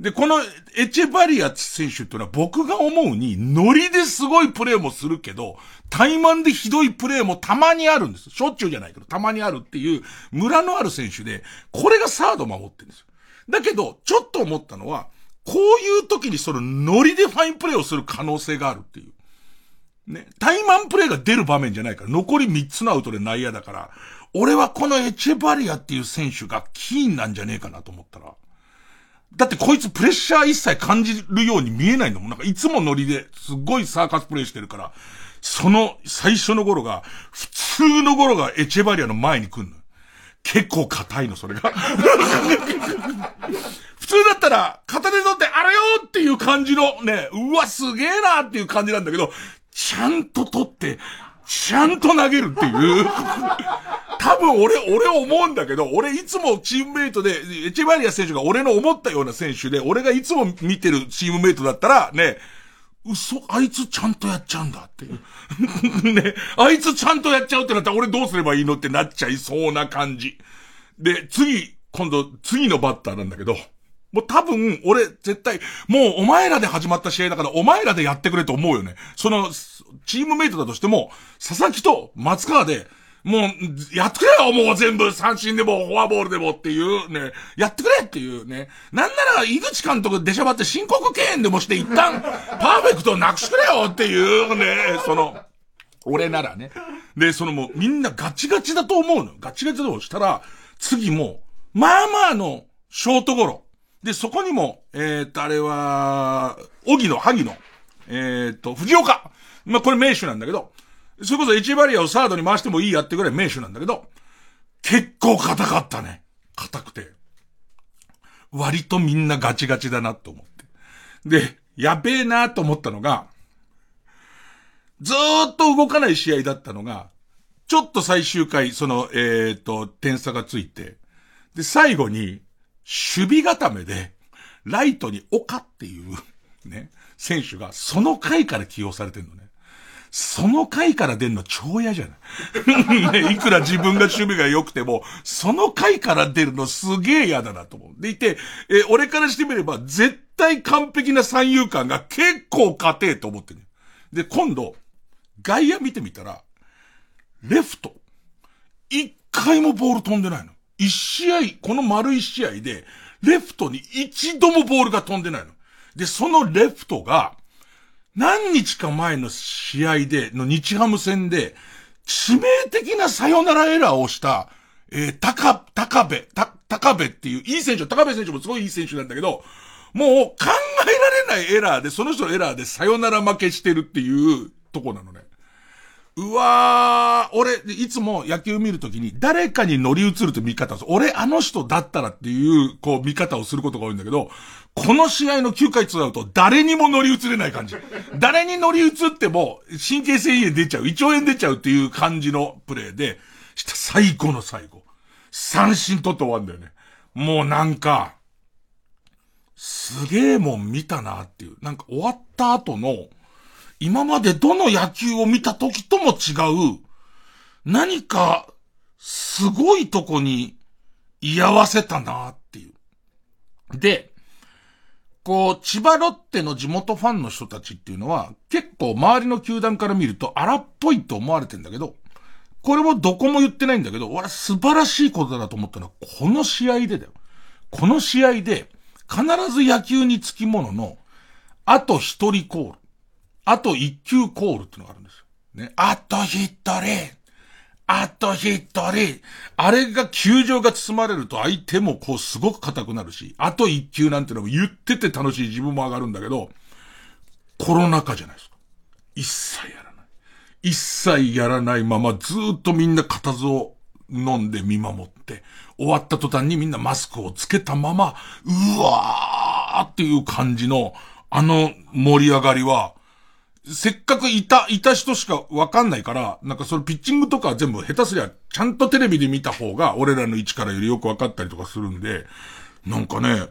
で、このエチェバリア選手っていうのは僕が思うに、ノリですごいプレーもするけど、怠慢でひどいプレーもたまにあるんです。しょっちゅうじゃないけど、たまにあるっていう、村のある選手で、これがサード守ってるんですよ。だけど、ちょっと思ったのは、こういう時にそのノリでファインプレーをする可能性があるっていう。ね。怠慢プレーが出る場面じゃないから、残り3つのアウトで内野だから、俺はこのエチェバリアっていう選手がキーンなんじゃねえかなと思ったら、だってこいつプレッシャー一切感じるように見えないのもなんかいつもノリですっごいサーカスプレイしてるから、その最初の頃が、普通の頃がエチェバリアの前に来んの。結構硬いの、それが。普通だったら、片手取って、あれよっていう感じの、ね、うわ、すげえなっていう感じなんだけど、ちゃんと取って、ちゃんと投げるっていう。多分俺、俺思うんだけど、俺いつもチームメイトで、エチェバリア選手が俺の思ったような選手で、俺がいつも見てるチームメイトだったら、ね、嘘、あいつちゃんとやっちゃうんだっていう。ね、あいつちゃんとやっちゃうってなったら俺どうすればいいのってなっちゃいそうな感じ。で、次、今度、次のバッターなんだけど、もう多分、俺、絶対、もうお前らで始まった試合だから、お前らでやってくれと思うよね。その、チームメイトだとしても、佐々木と松川で、もう、やってくれよもう全部三振でもフォアボールでもっていうね、やってくれっていうね。なんなら、井口監督出しゃばって申告敬遠でもして一旦、パーフェクトなくしてくれよっていうね、その、俺ならね。で、そのもう、みんなガチガチだと思うの。ガチガチだとしたら、次も、まあまあの、ショートゴロ。で、そこにも、えー、っと、あれは、荻野、萩野、えー、っと、藤岡。まあ、これ名手なんだけど、それこそエチバリアをサードに回してもいいやってぐらい名手なんだけど、結構硬かったね。硬くて。割とみんなガチガチだなと思って。で、やべえなと思ったのが、ずーっと動かない試合だったのが、ちょっと最終回、その、えっ、ー、と、点差がついて、で、最後に、守備固めで、ライトに岡っていう、ね、選手が、その回から起用されてるのね。その回から出んの超嫌じゃない、ね、いくら自分が趣味が良くても、その回から出るのすげえ嫌だなと思う。でいて、え、俺からしてみれば、絶対完璧な三遊間が結構勝てえと思ってる。で、今度、外野見てみたら、レフト、一回もボール飛んでないの。一試合、この丸一試合で、レフトに一度もボールが飛んでないの。で、そのレフトが、何日か前の試合で、の日ハム戦で、致命的なサヨナラエラーをした、えー、高、高部、た、高部っていう、いい選手、高部選手もすごいいい選手なんだけど、もう考えられないエラーで、その人のエラーでサヨナラ負けしてるっていうとこなのね。うわー、俺、いつも野球見るときに誰かに乗り移ると見方を俺あの人だったらっていう、こう見方をすることが多いんだけど、この試合の9回2アウト、誰にも乗り移れない感じ。誰に乗り移っても、神経繊維出ちゃう、胃腸炎出ちゃうっていう感じのプレーで、した最後の最後。三振取って終わるんだよね。もうなんか、すげえもん見たなっていう。なんか終わった後の、今までどの野球を見た時とも違う、何か、すごいとこに居合わせたなっていう。で、こう、千葉ロッテの地元ファンの人たちっていうのは、結構周りの球団から見ると荒っぽいと思われてんだけど、これもどこも言ってないんだけど、俺素晴らしいことだと思ったのは、この試合でだよ。この試合で、必ず野球につきものの、あと一人コール。あと一球コールっていうのがあるんですよ。ね。あと一人。あと一人。あれが球場が包まれると相手もこうすごく硬くなるし、あと一球なんてのも言ってて楽しい自分も上がるんだけど、コロナ禍じゃないですか。一切やらない。一切やらないままずっとみんな固唾を飲んで見守って、終わった途端にみんなマスクをつけたまま、うわーっていう感じの、あの盛り上がりは、せっかくいた、いた人しかわかんないから、なんかそのピッチングとか全部下手すりゃ、ちゃんとテレビで見た方が、俺らの位置からよりよくわかったりとかするんで、なんかね、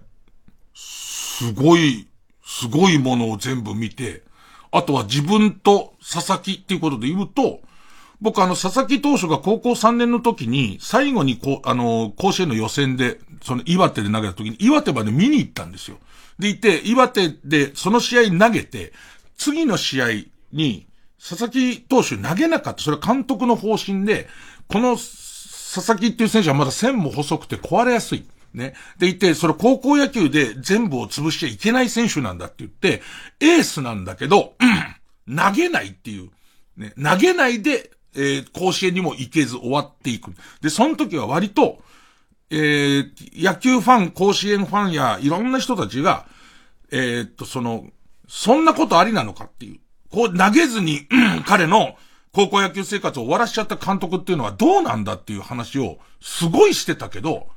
すごい、すごいものを全部見て、あとは自分と佐々木っていうことで言うと、僕あの、佐々木投手が高校3年の時に、最後にこう、あの、甲子園の予選で、その岩手で投げた時に、岩手まで見に行ったんですよ。でいて、岩手でその試合投げて、次の試合に、佐々木投手投げなかった。それは監督の方針で、この佐々木っていう選手はまだ線も細くて壊れやすい。ね。でいて、それ高校野球で全部を潰しちゃいけない選手なんだって言って、エースなんだけど、うん、投げないっていう。ね。投げないで、えー、甲子園にも行けず終わっていく。で、その時は割と、えー、野球ファン、甲子園ファンやいろんな人たちが、えー、っと、その、そんなことありなのかっていう。こう投げずに、彼の高校野球生活を終わらしちゃった監督っていうのはどうなんだっていう話をすごいしてたけど、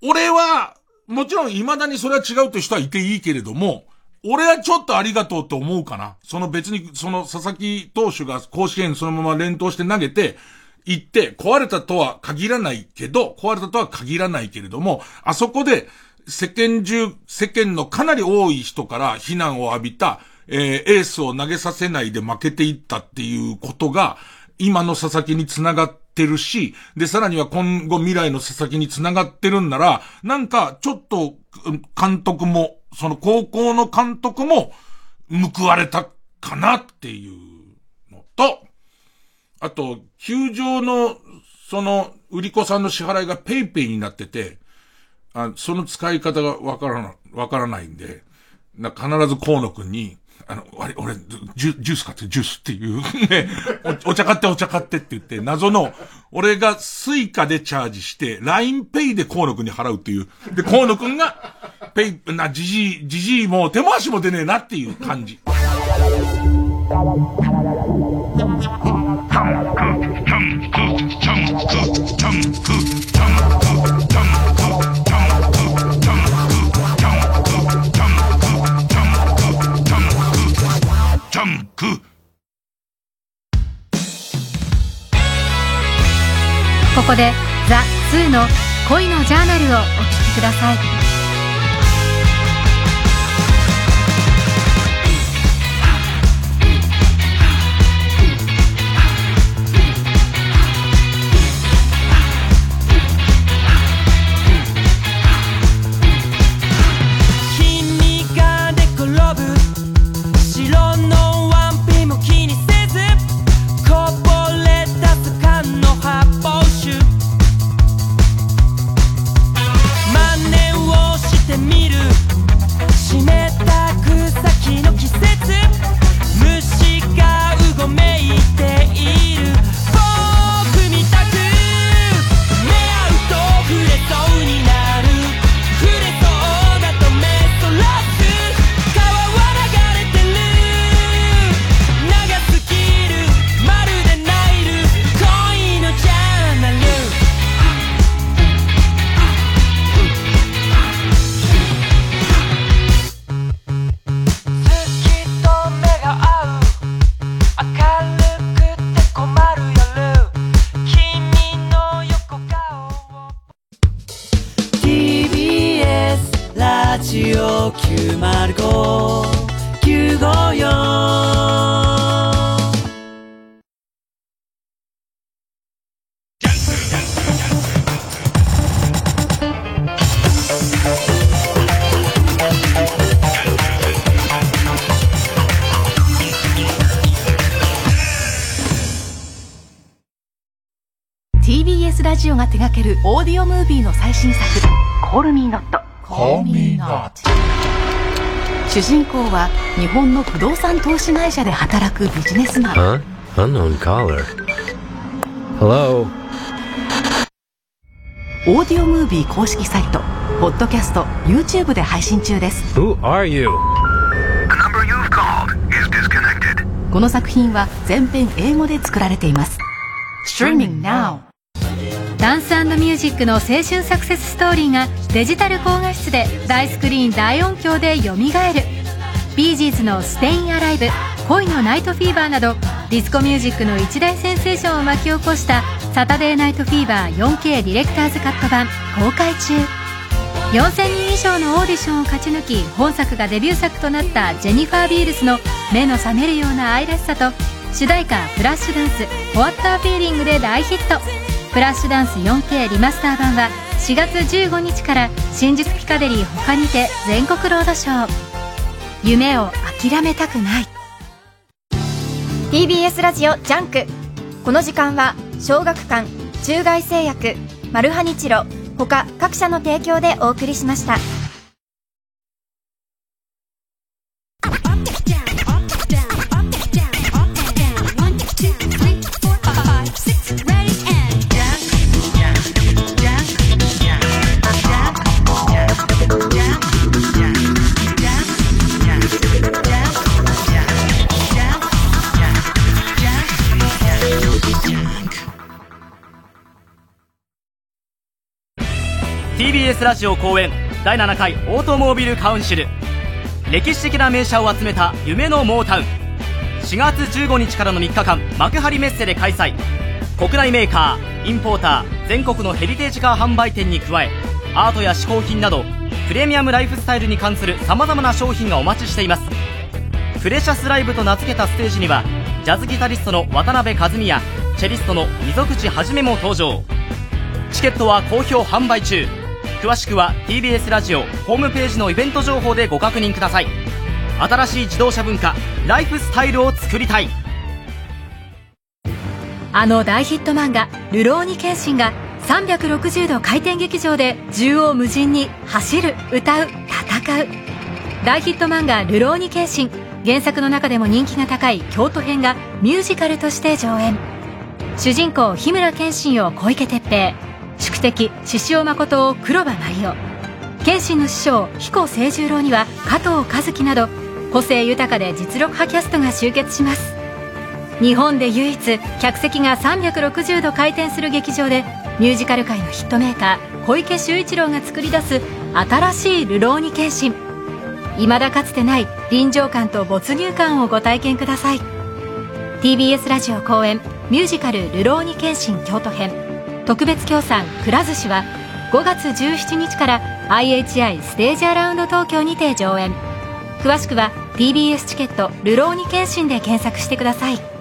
俺は、もちろん未だにそれは違うという人はいていいけれども、俺はちょっとありがとうと思うかな。その別に、その佐々木投手が甲子園そのまま連投して投げて、行って壊れたとは限らないけど、壊れたとは限らないけれども、あそこで世間中、世間のかなり多い人から非難を浴びた、えー、エースを投げさせないで負けていったっていうことが、今の佐々木に繋がってるし、で、さらには今後未来の佐々木に繋がってるんなら、なんか、ちょっと、監督も、その高校の監督も、報われたかなっていうのと、あと、球場の、その、売り子さんの支払いが PayPay になってて、あその使い方がわからな、わからないんで、な必ず河野くんに、あの、あれ、俺、ジュジュース買って、ジュースっていう ねお、お茶買ってお茶買ってって言って、謎の、俺が Suica でチャージして、LINE ペイで河野くんに払うっていう。で、河野くんが、ペイ、な、じじい、じじいも手も足も出ねえなっていう感じ。ここでザ・ツーの恋のジャーナルをお聴きください「主人公は日本の不動産投資会社で働くビジネスマン Huh? Unknown caller. Hello? オーディオムービー公式サイトポッドキャスト YouTube で配信中です Who are you? この作品は全編英語で作られています Streaming now ダンスミュージックの青春サクセスストーリーがデジタル高画質で大スクリーン大音響でよみがえるビージーズの「 Stayin' Alive」「恋のナイトフィーバー」などディスコミュージックの一大センセーションを巻き起こした「サタデーナイトフィーバー 4K ディレクターズカット版」公開中。4000人以上のオーディションを勝ち抜き本作がデビュー作となったジェニファー・ビールスの目の覚めるような愛らしさと主題歌「フラッシュダンス「 What a Feeling」で大ヒット。フラッシュダンス 4K リマスター版は4月15日から新宿ピカデリー他にて全国ロードショー。夢を諦めたくない。TBS ラジオ JUNK。この時間は小学館中外製薬マルハニチロ他各社の提供でお送りしました「TBS ラジオ公演第7回オートモービルカウンシル」歴史的な名車を集めた夢のモータウン。4月15日からの3日間幕張メッセで開催。国内メーカーインポーター全国のヘリテージカー販売店に加えアートや嗜好品などプレミアムライフスタイルに関するさまざまな商品がお待ちしています。プレシャスライブと名付けたステージにはジャズギタリストの渡辺和美やチェリストの溝口はじめも登場。チケットは好評販売中。詳しくは TBS ラジオホームページのイベント情報でご確認ください。新しい自動車文化ライフスタイルを作りたい。あの大ヒット漫画「流浪に剣心」が360度回転劇場で縦横無尽に走る歌う戦う。大ヒット漫画「流浪に剣心」原作の中でも人気が高い京都編がミュージカルとして上演。主人公日村謙信を小池徹平。宿敵獅子王誠を黒羽麻衣夫謙信の師匠彦清十郎には加藤和樹など個性豊かで実力派キャストが集結します。日本で唯一客席が360度回転する劇場でミュージカル界のヒットメーカー小池秀一郎が作り出す新しい流浪に剣心未だかつてない臨場感と没入感をご体験ください。TBS ラジオ公演ミュージカル「流浪に剣心京都編」特別協賛くら寿司は5月17日から IHI ステージアラウンド東京にて上演。詳しくは TBS チケット「流浪に剣心」で検索してください。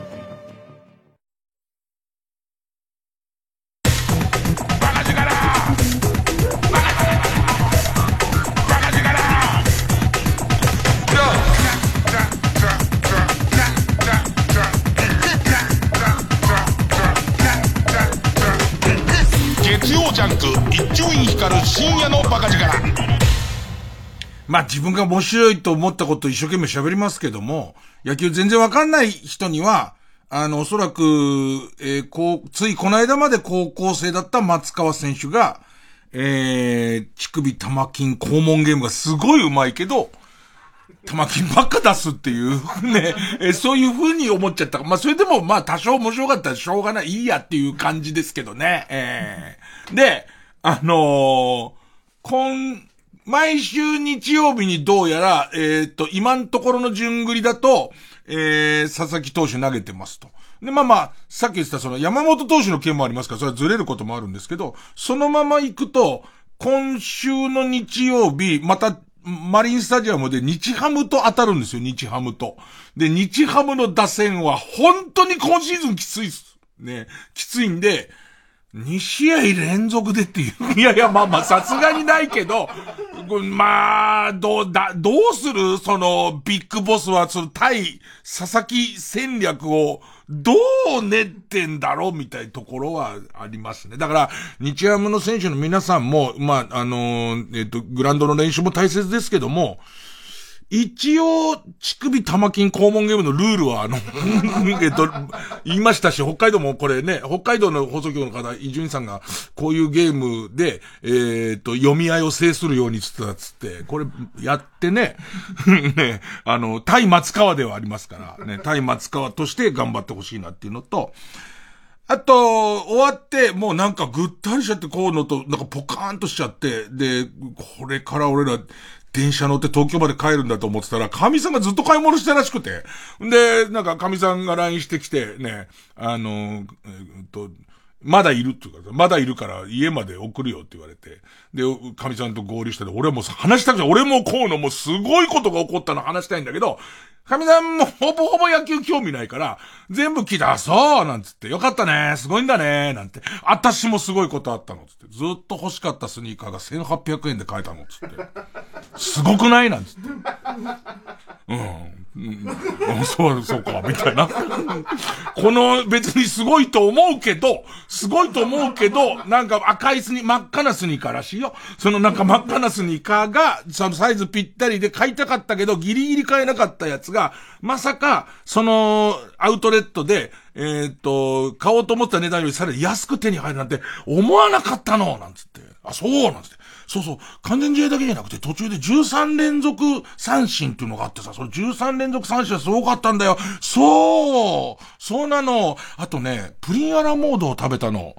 まあ自分が面白いと思ったことを一生懸命喋りますけども、野球全然わかんない人には、あの、おそらく、えーこう、ついこの間まで高校生だった松川選手が、えー、乳首玉金肛門ゲームがすごい上手いけど、玉金ばっか出すっていう、ね、えーそういう風に思っちゃった。まあそれでもまあ多少面白かったらしょうがない、いいやっていう感じですけどね。えーで、あのー今、毎週日曜日にどうやら、えっ、と、今のところの順繰りだと、えー、佐々木投手投げてますと。で、まあまあ、さっき言ったその山本投手の件もありますから、それはずれることもあるんですけど、そのまま行くと、今週の日曜日、また、マリンスタジアムで日ハムと当たるんですよ、日ハムと。で、日ハムの打線は本当に今シーズンきついっす。ね、きついんで、2試合連続でっていう。いやいや、まあまあ、さすがにないけど、まあ、どうだ、どうする？その、ビッグボスは、その、対、佐々木戦略を、どう練ってんだろうみたいなところはありますね。だから、日ハムの選手の皆さんも、まあ、あのえっ、と、グランドの練習も大切ですけども、一応、乳首玉金肛門ゲームのルールは、あの、えっと、言いましたし、北海道もこれね、北海道の放送局の方、伊集院さんが、こういうゲームで、えっと、読み合いを制するようにつってたつって、これ、やってね、ね、あの、対松川ではありますから、ね、対松川として頑張ってほしいなっていうのと、あと、終わって、もうなんかぐったりしちゃって、こうのと、なんかポカーンとしちゃって、で、これから俺ら、電車乗って東京まで帰るんだと思ってたら、神さんがずっと買い物してらしくて。で、なんか神さんが LINE してきて、ね、あの、えっと、まだいるっていうか、まだいるから家まで送るよって言われて。で、神さんと合流してて、俺はもう話したくない、俺もこうのもうすごいことが起こったの話したいんだけど、神さんもほぼほぼ野球興味ないから、全部聞いた、そうなんつって、よかったね、すごいんだね、なんて。私もすごいことあったの、つって。ずっと欲しかったスニーカーが1800円で買えたの、つって。すごくない？なんつって。うん。うん、そう、そうか、みたいな。この別にすごいと思うけど、すごいと思うけど、なんか赤いスニ、真っ赤なスニーカーらしいよ。そのなんか真っ赤なスニーカーが、そのサイズぴったりで買いたかったけど、ギリギリ買えなかったやつが、まさか、その、アウトレットで、えーっと、買おうと思った値段よりさらに安く手に入るなんて思わなかったのなんつって。あ、そうなんつって。そうそう、完全試合だけじゃなくて途中で13連続三振っていうのがあってさ、その13連続三振はすごかったんだよ。そうそうなの。あとね、プリンアラモードを食べたの。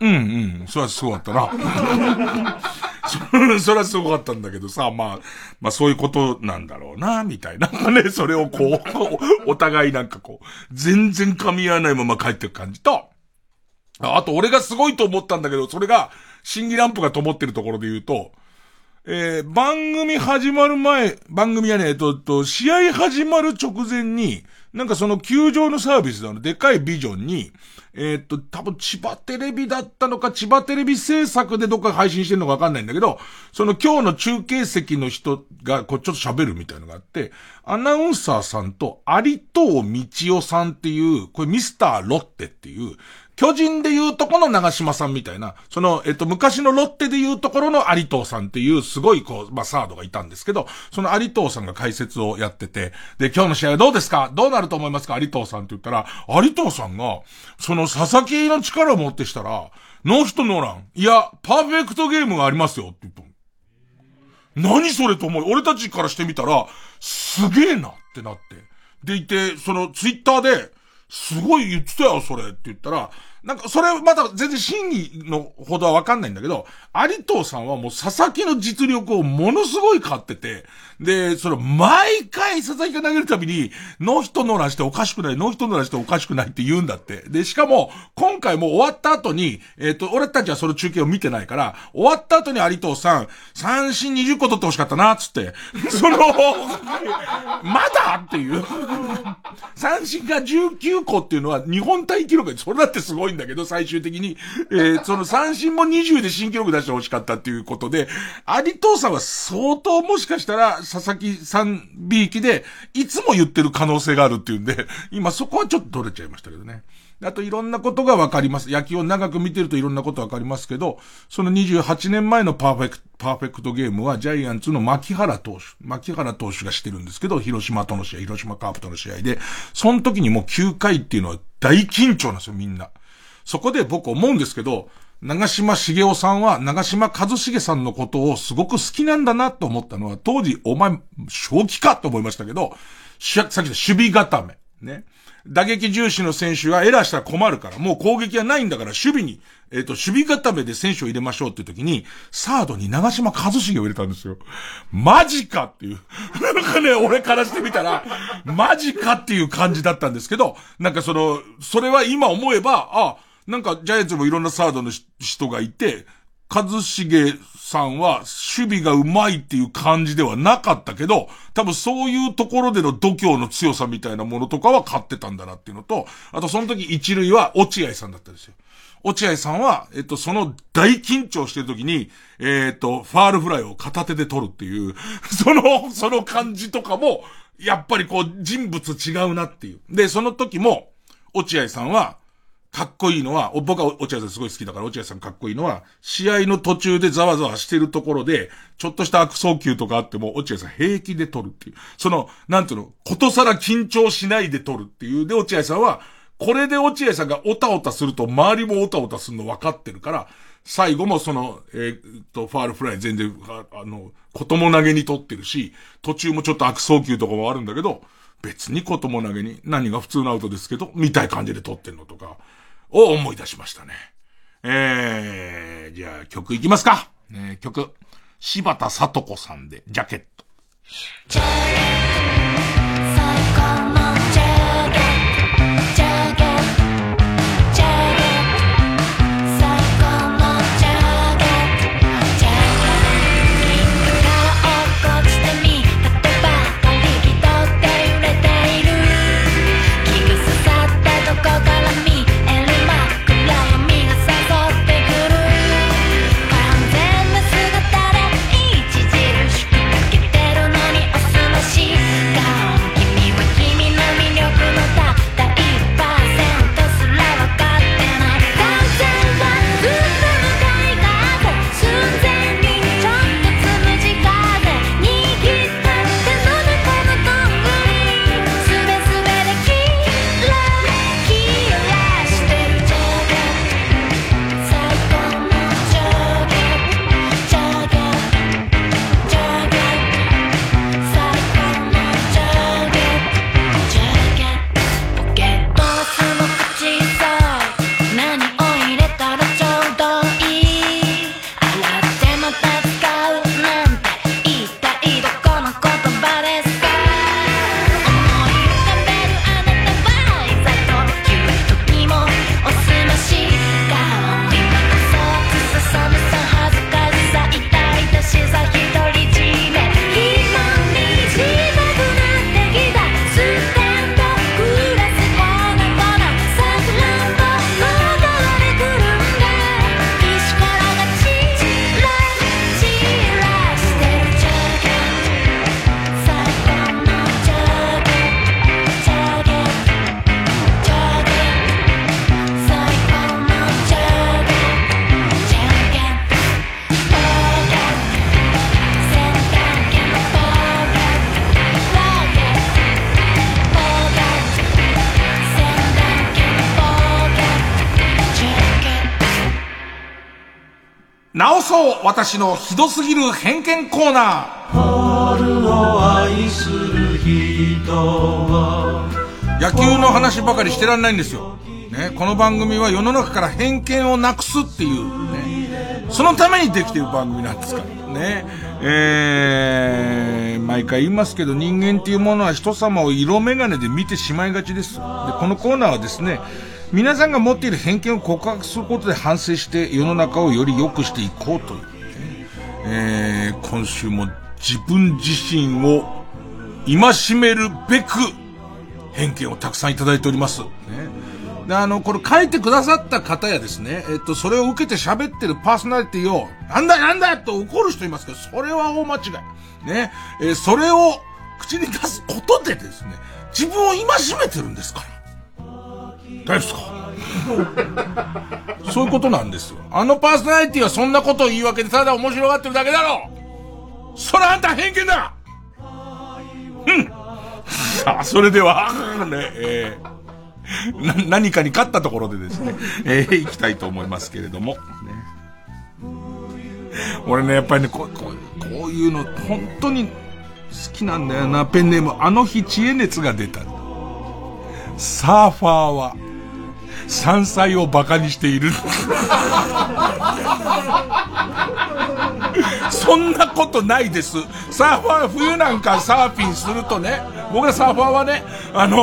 うんうん、それはすごかったな。そ それはすごかったんだけどさ、まあ、まあそういうことなんだろうな、みたいな。ね、それをこう、お互いなんかこう、全然噛み合わないまま帰ってく感じと、ああと俺がすごいと思ったんだけど、それが、審議ランプが灯ってるところで言うと、えー、番組始まる前、番組はね、えっと、と、試合始まる直前に、なんかその球場のサービスのでかいビジョンに、えーっと、多分千葉テレビだったのか、千葉テレビ制作でどっか配信してるのかわかんないんだけど、その今日の中継席の人が、こうちょっと喋るみたいのがあって、アナウンサーさんと有藤道夫さんっていう、これミスターロッテっていう、巨人で言うとこの長島さんみたいな、その、えっと、昔のロッテで言うところの有藤さんっていう、すごいこう、まあ、サードがいたんですけど、その有藤さんが解説をやってて、で、今日の試合はどうですか？どうなると思いますか？有藤さんって言ったら、有藤さんが、その佐々木の力を持ってしたら、ノーヒットノーラン。いや、パーフェクトゲームがありますよって言った。何それと思う。俺たちからしてみたら、すげえなってなって。でいて、そのツイッターで、すごい言ってたよ、それって言ったら、なんか、それまだ全然真偽のほどはわかんないんだけど、有藤さんはもう佐々木の実力をものすごい買ってて、で、その、毎回佐々木が投げるたびに、ノーヒットノーランしておかしくない、ノーヒットノーランしておかしくないって言うんだって。で、しかも、今回も終わった後に、えっ、と、俺たちはその中継を見てないから、終わった後に有藤さん、三振20個取ってほしかったな、つって。その、まだっていう。三振が19個っていうのは日本タイ記録、それだってすごいんだけど、最終的に。えーその三振も20で新記録出してほしかったっていうことで、有藤さんは相当もしかしたら佐々木さんびいきで、いつも言ってる可能性があるっていうんで、今そこはちょっと取れちゃいましたけどね。あといろんなことがわかります。野球を長く見てるといろんなことわかりますけど、その28年前のパーフェクト、パーフェクトゲームはジャイアンツの牧原投手、牧原投手がしてるんですけど、広島との試合、広島カープとの試合で、その時にもう9回っていうのは大緊張なんですよ、みんな。そこで僕思うんですけど、長島茂雄さんは長島一茂さんのことをすごく好きなんだなと思ったのは、当時お前、正気かと思いましたけど、しさっきの守備固め。ね。打撃重視の選手がエラーしたら困るから、もう攻撃はないんだから守備に、えっ、と、守備固めで選手を入れましょうっていう時に、サードに長島一茂を入れたんですよ。マジかっていう。なんかね、俺からしてみたら、マジかっていう感じだったんですけど、なんかその、それは今思えば、あ、なんかジャイアンツもいろんなサードの人がいて、一茂さんは守備がうまいっていう感じではなかったけど、多分そういうところでの度胸の強さみたいなものとかは買ってたんだなっていうのと、あとその時一塁は落合さんだったんですよ。落合さんは、えっと、その大緊張してる時に、えっと、ファールフライを片手で取るっていう、その、その感じとかも、やっぱりこう、人物違うなっていう。で、その時も、落合さんは、かっこいいのは、僕は落合さんすごい好きだから落合さんかっこいいのは、試合の途中でざわざわしてるところで、ちょっとした悪送球とかあっても、落合さん平気で取るっていう。その、なんていうの、ことさら緊張しないで取るっていう。で、落合さんは、これで落合さんがオタオタすると、周りもオタオタするの分かってるから、最後もその、えーっと、ファールフライ全然、ああの、ことも投げに取ってるし、途中もちょっと悪送球とかもあるんだけど、別にことも投げに、何が普通のアウトですけど、みたい感じで取ってんのとか、を思い出しましたね。えー、じゃあ曲いきますか。ね、曲。柴田聡子さんで、ジャケット。のひどすぎる偏見コーナー春を愛する人は野球の話ばかりしてらんないんですよ。ね、この番組は世の中から偏見をなくすっていうね、そのためにできてる番組なんですからね。えー、毎回言いますけど人間っていうものは人様を色眼鏡で見てしまいがちです。で、このコーナーはですね、皆さんが持っている偏見を告白することで反省して世の中をより良くしていこうという、えー、今週も自分自身を戒めるべく偏見をたくさんいただいております。ねで、あの、これ書いてくださった方やですね、えっと、それを受けて喋ってるパーソナリティを、なんだなんだと怒る人いますけど、それは大間違い。ね。えー、それを口に出すことでですね、自分を戒めてるんですから。大丈夫ですか？そういうことなんですよ。あのパーソナリティはそんなことを言い訳でただ面白がってるだけだろそれあんた偏見だうんさあ、それでは、ね、えーな、何かに勝ったところでですね、えー、行きたいと思いますけれども。ね、俺ね、やっぱりね、こう、ここういうの、本当に好きなんだよな。ペンネーム、あの日知恵熱が出た。サーファーは、山菜を馬鹿にしている。そんなことないです。サーファー、冬なんかサーフィンするとね、僕らサーファーはね、あの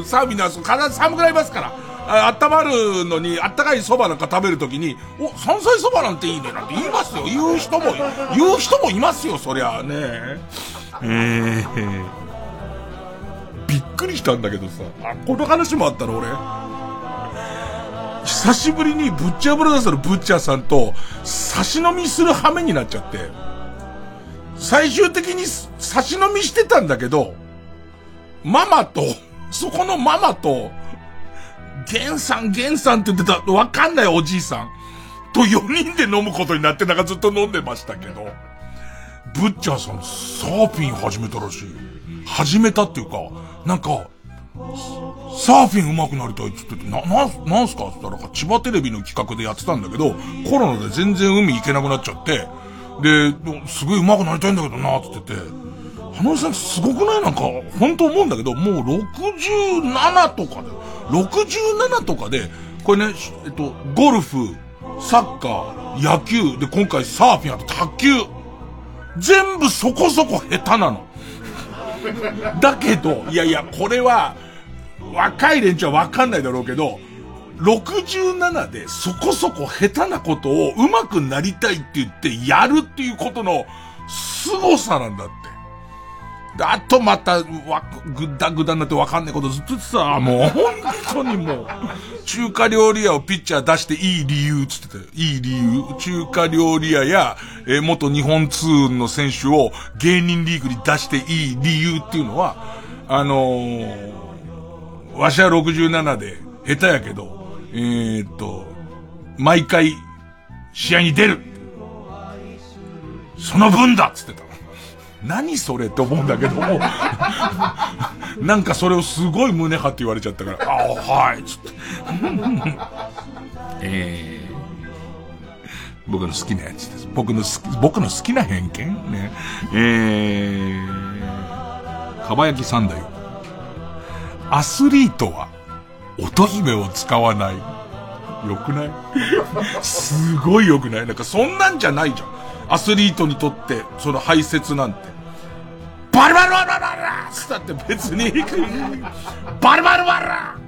ー、サーフィンのは必ず寒くなりますから。あったまるのに、あったかい蕎麦なんか食べるときに、お、山菜蕎麦なんていいね、なんて言いますよ。言う人も、言う人もいますよ、そりゃね。えー、びっくりしたんだけどさ、あ、この話もあったの、俺。久しぶりにブッチャーブラザーズのブッチャーさんと差し飲みする羽目になっちゃって、最終的に差し飲みしてたんだけど、ママと、そこのママと、ゲンさん、ゲンさんって言ってた、わかんないおじいさんと4人で飲むことになって、なんかずっと飲んでましたけど、ブッチャーさん、サーフィン始めたらしい。始めたっていうか、なんか、サーフィン上手くなりたいって言ってて、な、な、なんすか？って言ったら、千葉テレビの企画でやってたんだけど、コロナで全然海行けなくなっちゃって、で、すごい上手くなりたいんだけどな、って言ってて、花尾さんすごくない？なんか、本当思うんだけど、もう67とかで、67とかで、これね、えっと、ゴルフ、サッカー、野球、で、今回サーフィンあと卓球。全部そこそこ下手なの。だけど、いやいや、これは、若い連中はわかんないだろうけど、67でそこそこ下手なことを上手くなりたいって言ってやるっていうことの凄さなんだって。あとまた、わ、ぐだぐだになってわかんないことずっとさ、もう本当にもう、中華料理屋をピッチャー出していい理由つってたよ。いい理由。中華料理屋や、えー、元日本ツーンの選手を芸人リーグに出していい理由っていうのは、あのー、わしは67で下手やけど、えー、っと、毎回試合に出る。その分だっつってた。何それって思うんだけども、なんかそれをすごい胸張って言われちゃったから、ああ、はい、つって。えー、僕の好きなやつです。僕の好き、僕の好きな偏見？ね。えー、かば焼き三代。アスリートは、乙姫を使わない。よくない？すごいよくないなんかそんなんじゃないじゃん。アスリートにとって、その排泄なんて。バルバルバルバルバルつったって別に、バルバルバル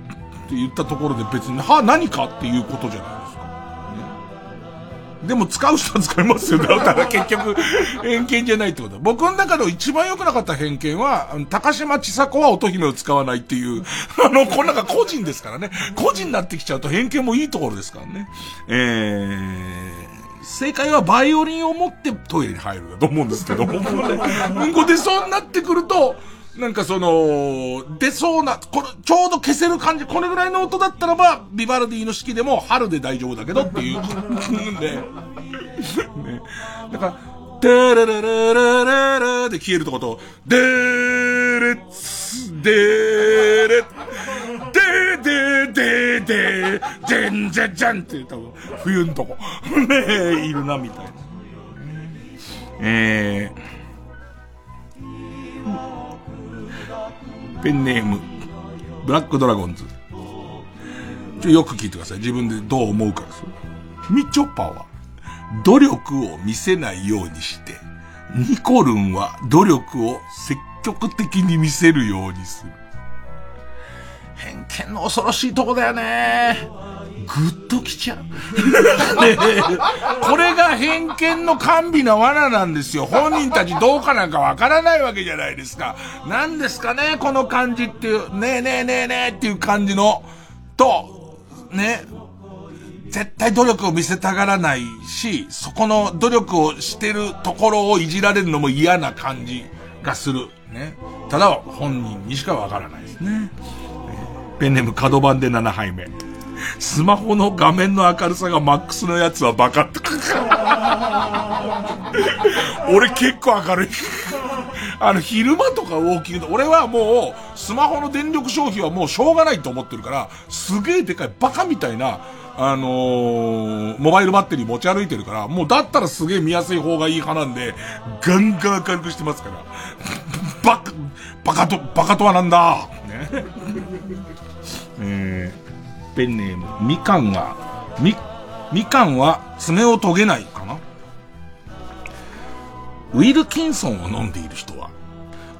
って言ったところで別に、は、何かっていうことじゃないですか。でも使う人は使いますよ。だから結局、偏見じゃないってこと僕の中で一番良くなかった偏見は、高島千佐子は乙姫を使わないっていう、あの、こんなが個人ですからね。個人になってきちゃうと偏見もいいところですからね。えー、正解はバイオリンを持ってトイレに入るだと思うんですけど、僕もね、うんこ出そうになってくると、なんかその、出そうな、これ、ちょうど消せる感じ、これぐらいの音だったらば、ビバルディの四季でも春で大丈夫だけどっていう、ね。ね。だから、テレレレレレレで消えるとこと、デーレッツ、デーレッ、デーデーデーデー、デンジャジャンって多分、冬のとこ、ねいるな、みたいな。えー、ペンネーム、ブラックドラゴンズ。ちょ、よく聞いてください。自分でどう思うかですよ。みちょぱは、努力を見せないようにして、ニコルンは努力を積極的に見せるようにする。偏見の恐ろしいとこだよね。ぐっときちゃう。ねこれが偏見の甘美な罠なんですよ。本人たちどうかなんかわからないわけじゃないですか。何ですかね、この感じっていう、ねえねえねえねえっていう感じの、と、ね、絶対努力を見せたがらないし、そこの努力をしてるところをいじられるのも嫌な感じがする。ね。ただ、本人にしかわからないですね。ペンネーム角番で7杯目。スマホの画面の明るさがマックスのやつはバカって。俺結構明るい。あの、昼間とか大きいけど俺はもう、スマホの電力消費はもうしょうがないと思ってるから、すげえでかいバカみたいな、あのー、モバイルバッテリー持ち歩いてるから、もうだったらすげえ見やすい方がいい派なんで、ガンガン明るくしてますから。バカ、バカと、バカとはなんだ？ね。えー、ペンネーム、みかんは、み、みかんは爪を研げないかな？ウィルキンソンを飲んでいる人は、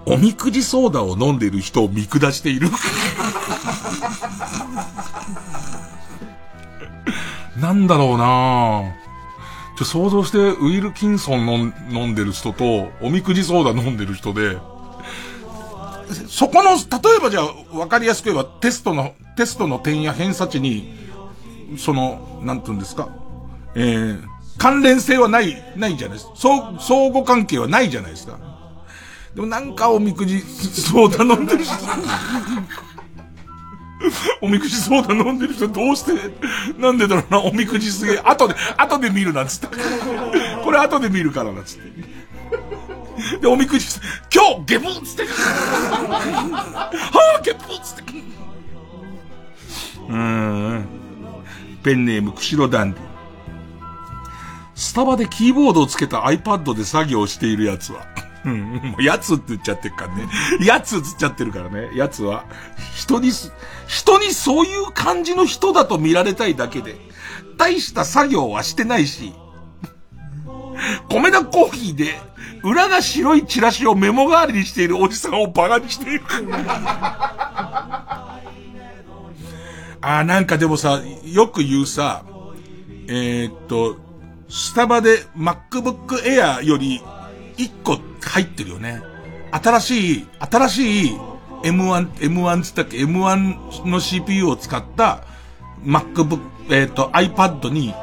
おみくじソーダを飲んでいる人を見下しているなんだろうなちょ、想像して、ウィルキンソン飲んでる人と、おみくじソーダ飲んでる人で、そこの、例えばじゃあ、わかりやすく言えば、テストの、テストの点や偏差値に、その、なんて言うんですか、えー、関連性はない、ないじゃないですか。相、相互関係はないじゃないですか。でもなんかおみくじ、ソーダ飲んでる人。おみくじソーダ飲んでる人どうして、なんでだろうな、おみくじすげえ、後で、後で見るなつって。これ後で見るからなつって。で、おみくじ、今日、ゲブーつって。はぁ、ゲブーつって。うん。ペンネーム、くしろダンディ。スタバでキーボードをつけた iPad で作業しているやつは。うん、もうやつって言っちゃってるからね。やつつっちゃってるからね。やつは、人に、人にそういう感じの人だと見られたいだけで、大した作業はしてないし、米田コーヒーで、裏が白いチラシをメモ代わりにしているおじさんをバカにしている。あーなんかでもさ、よく言うさ、えー、っと、スタバで MacBook Air より1個入ってるよね。新しい、新しい M1、M1 つったっけ ?M1 の CPU を使った MacBook、えっ、と iPad に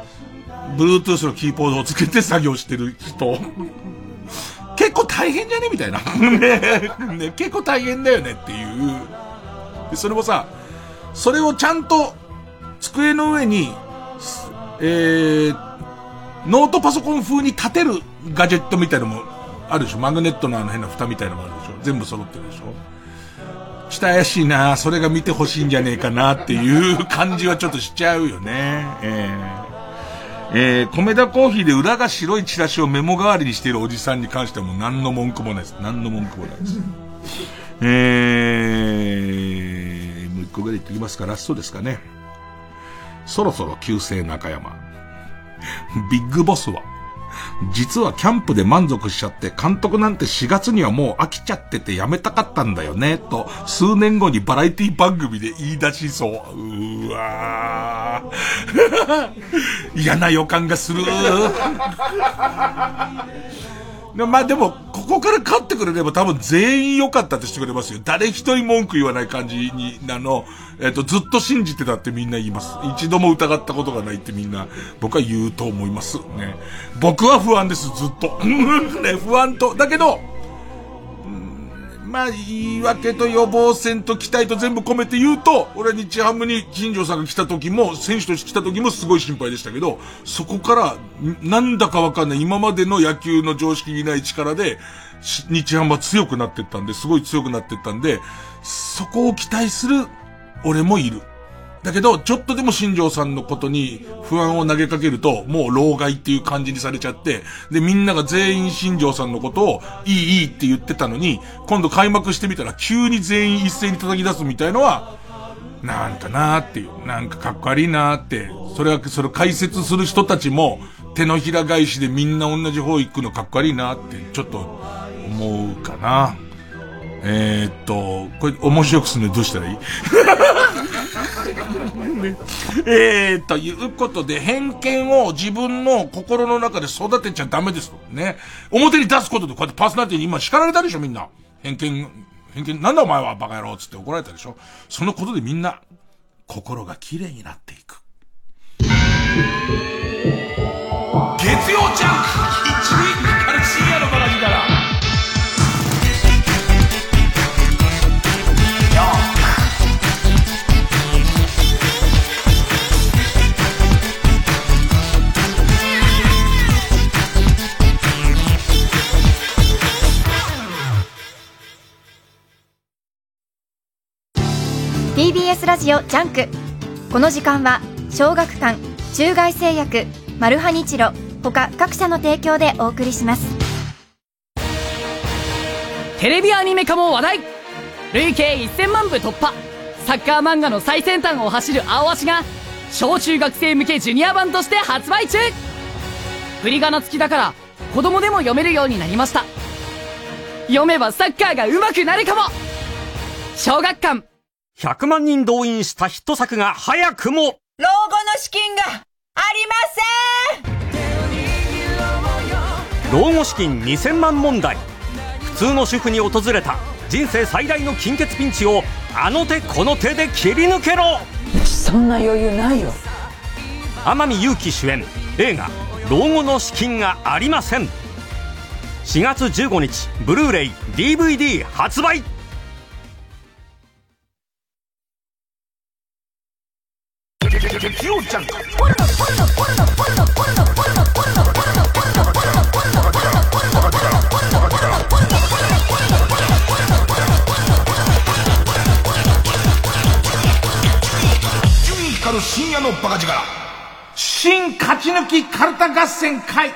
Bluetooth のキーボードをつけて作業してる人。結構大変じゃね？みたいな。ねね結構大変だよねっていう。で、それもさ、それをちゃんと机の上に、えー、ノートパソコン風に立てるガジェットみたいなのもあるでしょマグネットのあの変な蓋みたいなのもあるでしょ全部揃ってるでしょちょっと怪しいなそれが見てほしいんじゃねえかなっていう感じはちょっとしちゃうよね。えーえー、米田コーヒーで裏が白いチラシをメモ代わりにしているおじさんに関してはもう何の文句もないです。何の文句もないです。えー、もう一個ぐらい言ってきますか、ラストですかね。そろそろ旧姓中山。ビッグボスは、実はキャンプで満足しちゃって、監督なんて4月にはもう飽きちゃっててやめたかったんだよね、と、数年後にバラエティ番組で言い出しそう。うわー。嫌な予感がする。まあでも、ここから勝ってくれれば多分全員良かったってしてくれますよ。誰一人文句言わない感じに、あの、えっ、と、ずっと信じてたってみんな言います。一度も疑ったことがないってみんな、僕は言うと思います。ね。僕は不安です、ずっと。ね、不安と。だけど、まあ、言い訳と予防線と期待と全部込めて言うと、俺は日ハムに金城さんが来た時も、選手として来た時もすごい心配でしたけど、そこから、なんだかわかんない、今までの野球の常識にない力で、日ハムは強くなってったんで、すごい強くなってったんで、そこを期待する俺もいる。だけど、ちょっとでも新庄さんのことに不安を投げかけると、もう老害っていう感じにされちゃって、で、みんなが全員新庄さんのことを、いいいいって言ってたのに、今度開幕してみたら急に全員一斉に叩き出すみたいのは、なんかなーっていう、なんかかっこ悪いなーって、それは、それ解説する人たちも、手のひら返しでみんな同じ方行くのかっこ悪いなーって、ちょっと、思うかな。えー、っと、これ面白くするのどうしたらいい？ね、えー、ということで、偏見を自分の心の中で育てちゃダメですと。ね。表に出すことで、こうやってパーソナリティに今叱られたでしょ、みんな。偏見、偏見、なんだお前はバカ野郎つって怒られたでしょ。そのことでみんな、心が綺麗になっていく。月曜ジャンク TBS ラジオ JUNK。この時間は小学館中外製薬マルハニチロ他各社の提供でお送りします。テレビアニメ化も話題。累計1000万部突破。サッカー漫画の最先端を走るアオアシが小中学生向けジュニア版として発売中。振り仮名付きだから子供でも読めるようになりました。読めばサッカーが上手くなるかも。小学館100万人動員したヒット作が早くも。老後の資金がありません。老後資金2000万問題。普通の主婦に訪れた人生最大の金欠ピンチをあの手この手で切り抜けろ。そんな余裕ないよ。天海祐希主演。映画「老後の資金がありません」4月15日ブルーレイ DVD 発売月曜ジャンク深夜のバカ力。新勝ち抜きカルタ合戦会。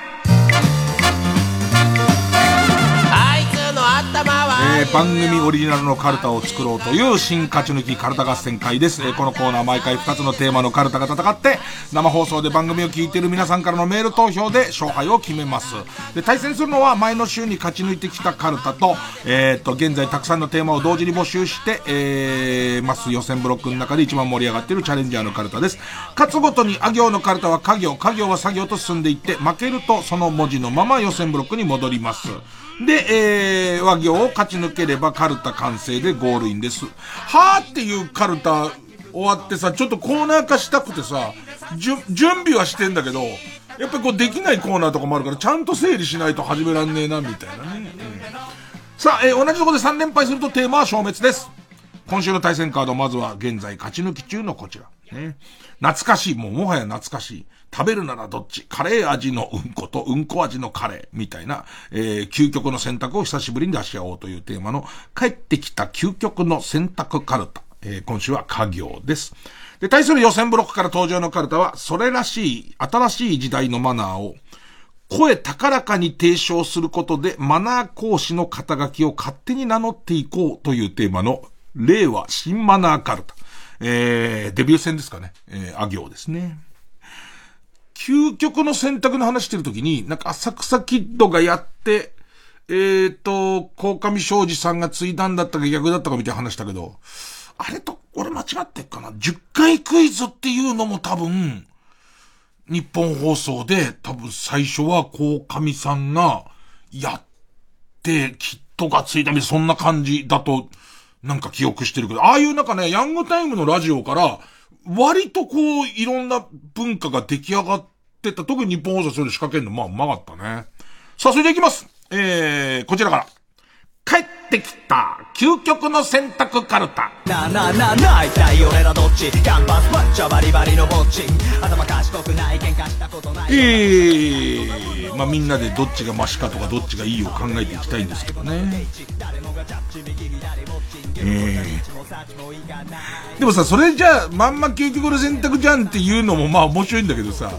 えー、番組オリジナルのカルタを作ろうという新勝ち抜きカルタ合戦会です。えー、このコーナー毎回2つのテーマのカルタが戦って、生放送で番組を聞いている皆さんからのメール投票で勝敗を決めます。で、対戦するのは前の週に勝ち抜いてきたカルタと、えー、っと、現在たくさんのテーマを同時に募集して、えー、ます予選ブロックの中で一番盛り上がっているチャレンジャーのカルタです。勝つごとにあ行のカルタは家業、家業は作業と進んでいって、負けるとその文字のまま予選ブロックに戻ります。で、えー、和行を勝ち抜ければカルタ完成でゴールインです。はーっていうカルタ終わってさ、ちょっとコーナー化したくてさ、準備はしてんだけど、やっぱりこうできないコーナーとかもあるから、ちゃんと整理しないと始めらんねえな、みたいなね。うん、さあ、えー、同じとこで3連敗するとテーマは消滅です。今週の対戦カード、まずは現在勝ち抜き中のこちら。ね。懐かしい、もうもはや懐かしい。食べるならどっち？カレー味のうんこと、うんこ味のカレーみたいな、えー、究極の選択を久しぶりに出し合おうというテーマの、帰ってきた究極の選択カルタ。えー、今週は家業です。で、対する予選ブロックから登場のカルタは、それらしい、新しい時代のマナーを、声高らかに提唱することで、マナー講師の肩書きを勝手に名乗っていこうというテーマの、令和新マナーカルタ。えー、デビュー戦ですかね。えー、あ行ですね。究極の選択の話してるときに、なんか浅草キッドがやって、えっ、ー、と、高上昌司さんが継いだんだったか逆だったかみたいな話したけど、あれと、俺間違ってっかな ?10 回クイズっていうのも多分、日本放送で多分最初は高上さんがやって、キッドがついたみたいな、そんな感じだと、なんか記憶してるけど、ああいうなんかね、ヤングタイムのラジオから、割とこう、いろんな文化が出来上がっってった。特に日本放送それ仕掛けるの、まあ、うまかったね。さあ、それでいきます。えー、こちらから。帰ってきた。究極の選択カルタ。なあなあなあなあ一体俺らどっち。キャンパスパッチャバリバリのぼっち頭賢くない喧嘩したことない。えー、まあみんなでどっちがマシかとかどっちがいいを考えていきたいんですけどね。えー、でもさそれじゃあまんま究極の選択じゃんっていうのもまあ面白いんだけどさ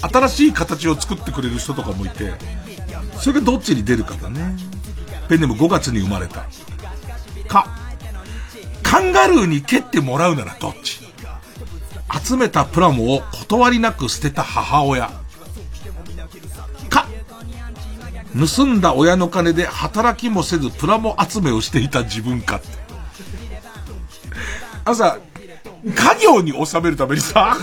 新しい形を作ってくれる人とかもいてそれがどっちに出るかだねペンネーム5月に生まれた。か。カンガルーに蹴ってもらうならどっち？集めたプラモを断りなく捨てた母親。か、盗んだ親の金で働きもせずプラモ集めをしていた自分かって。あのさ、家業に収めるためにさ、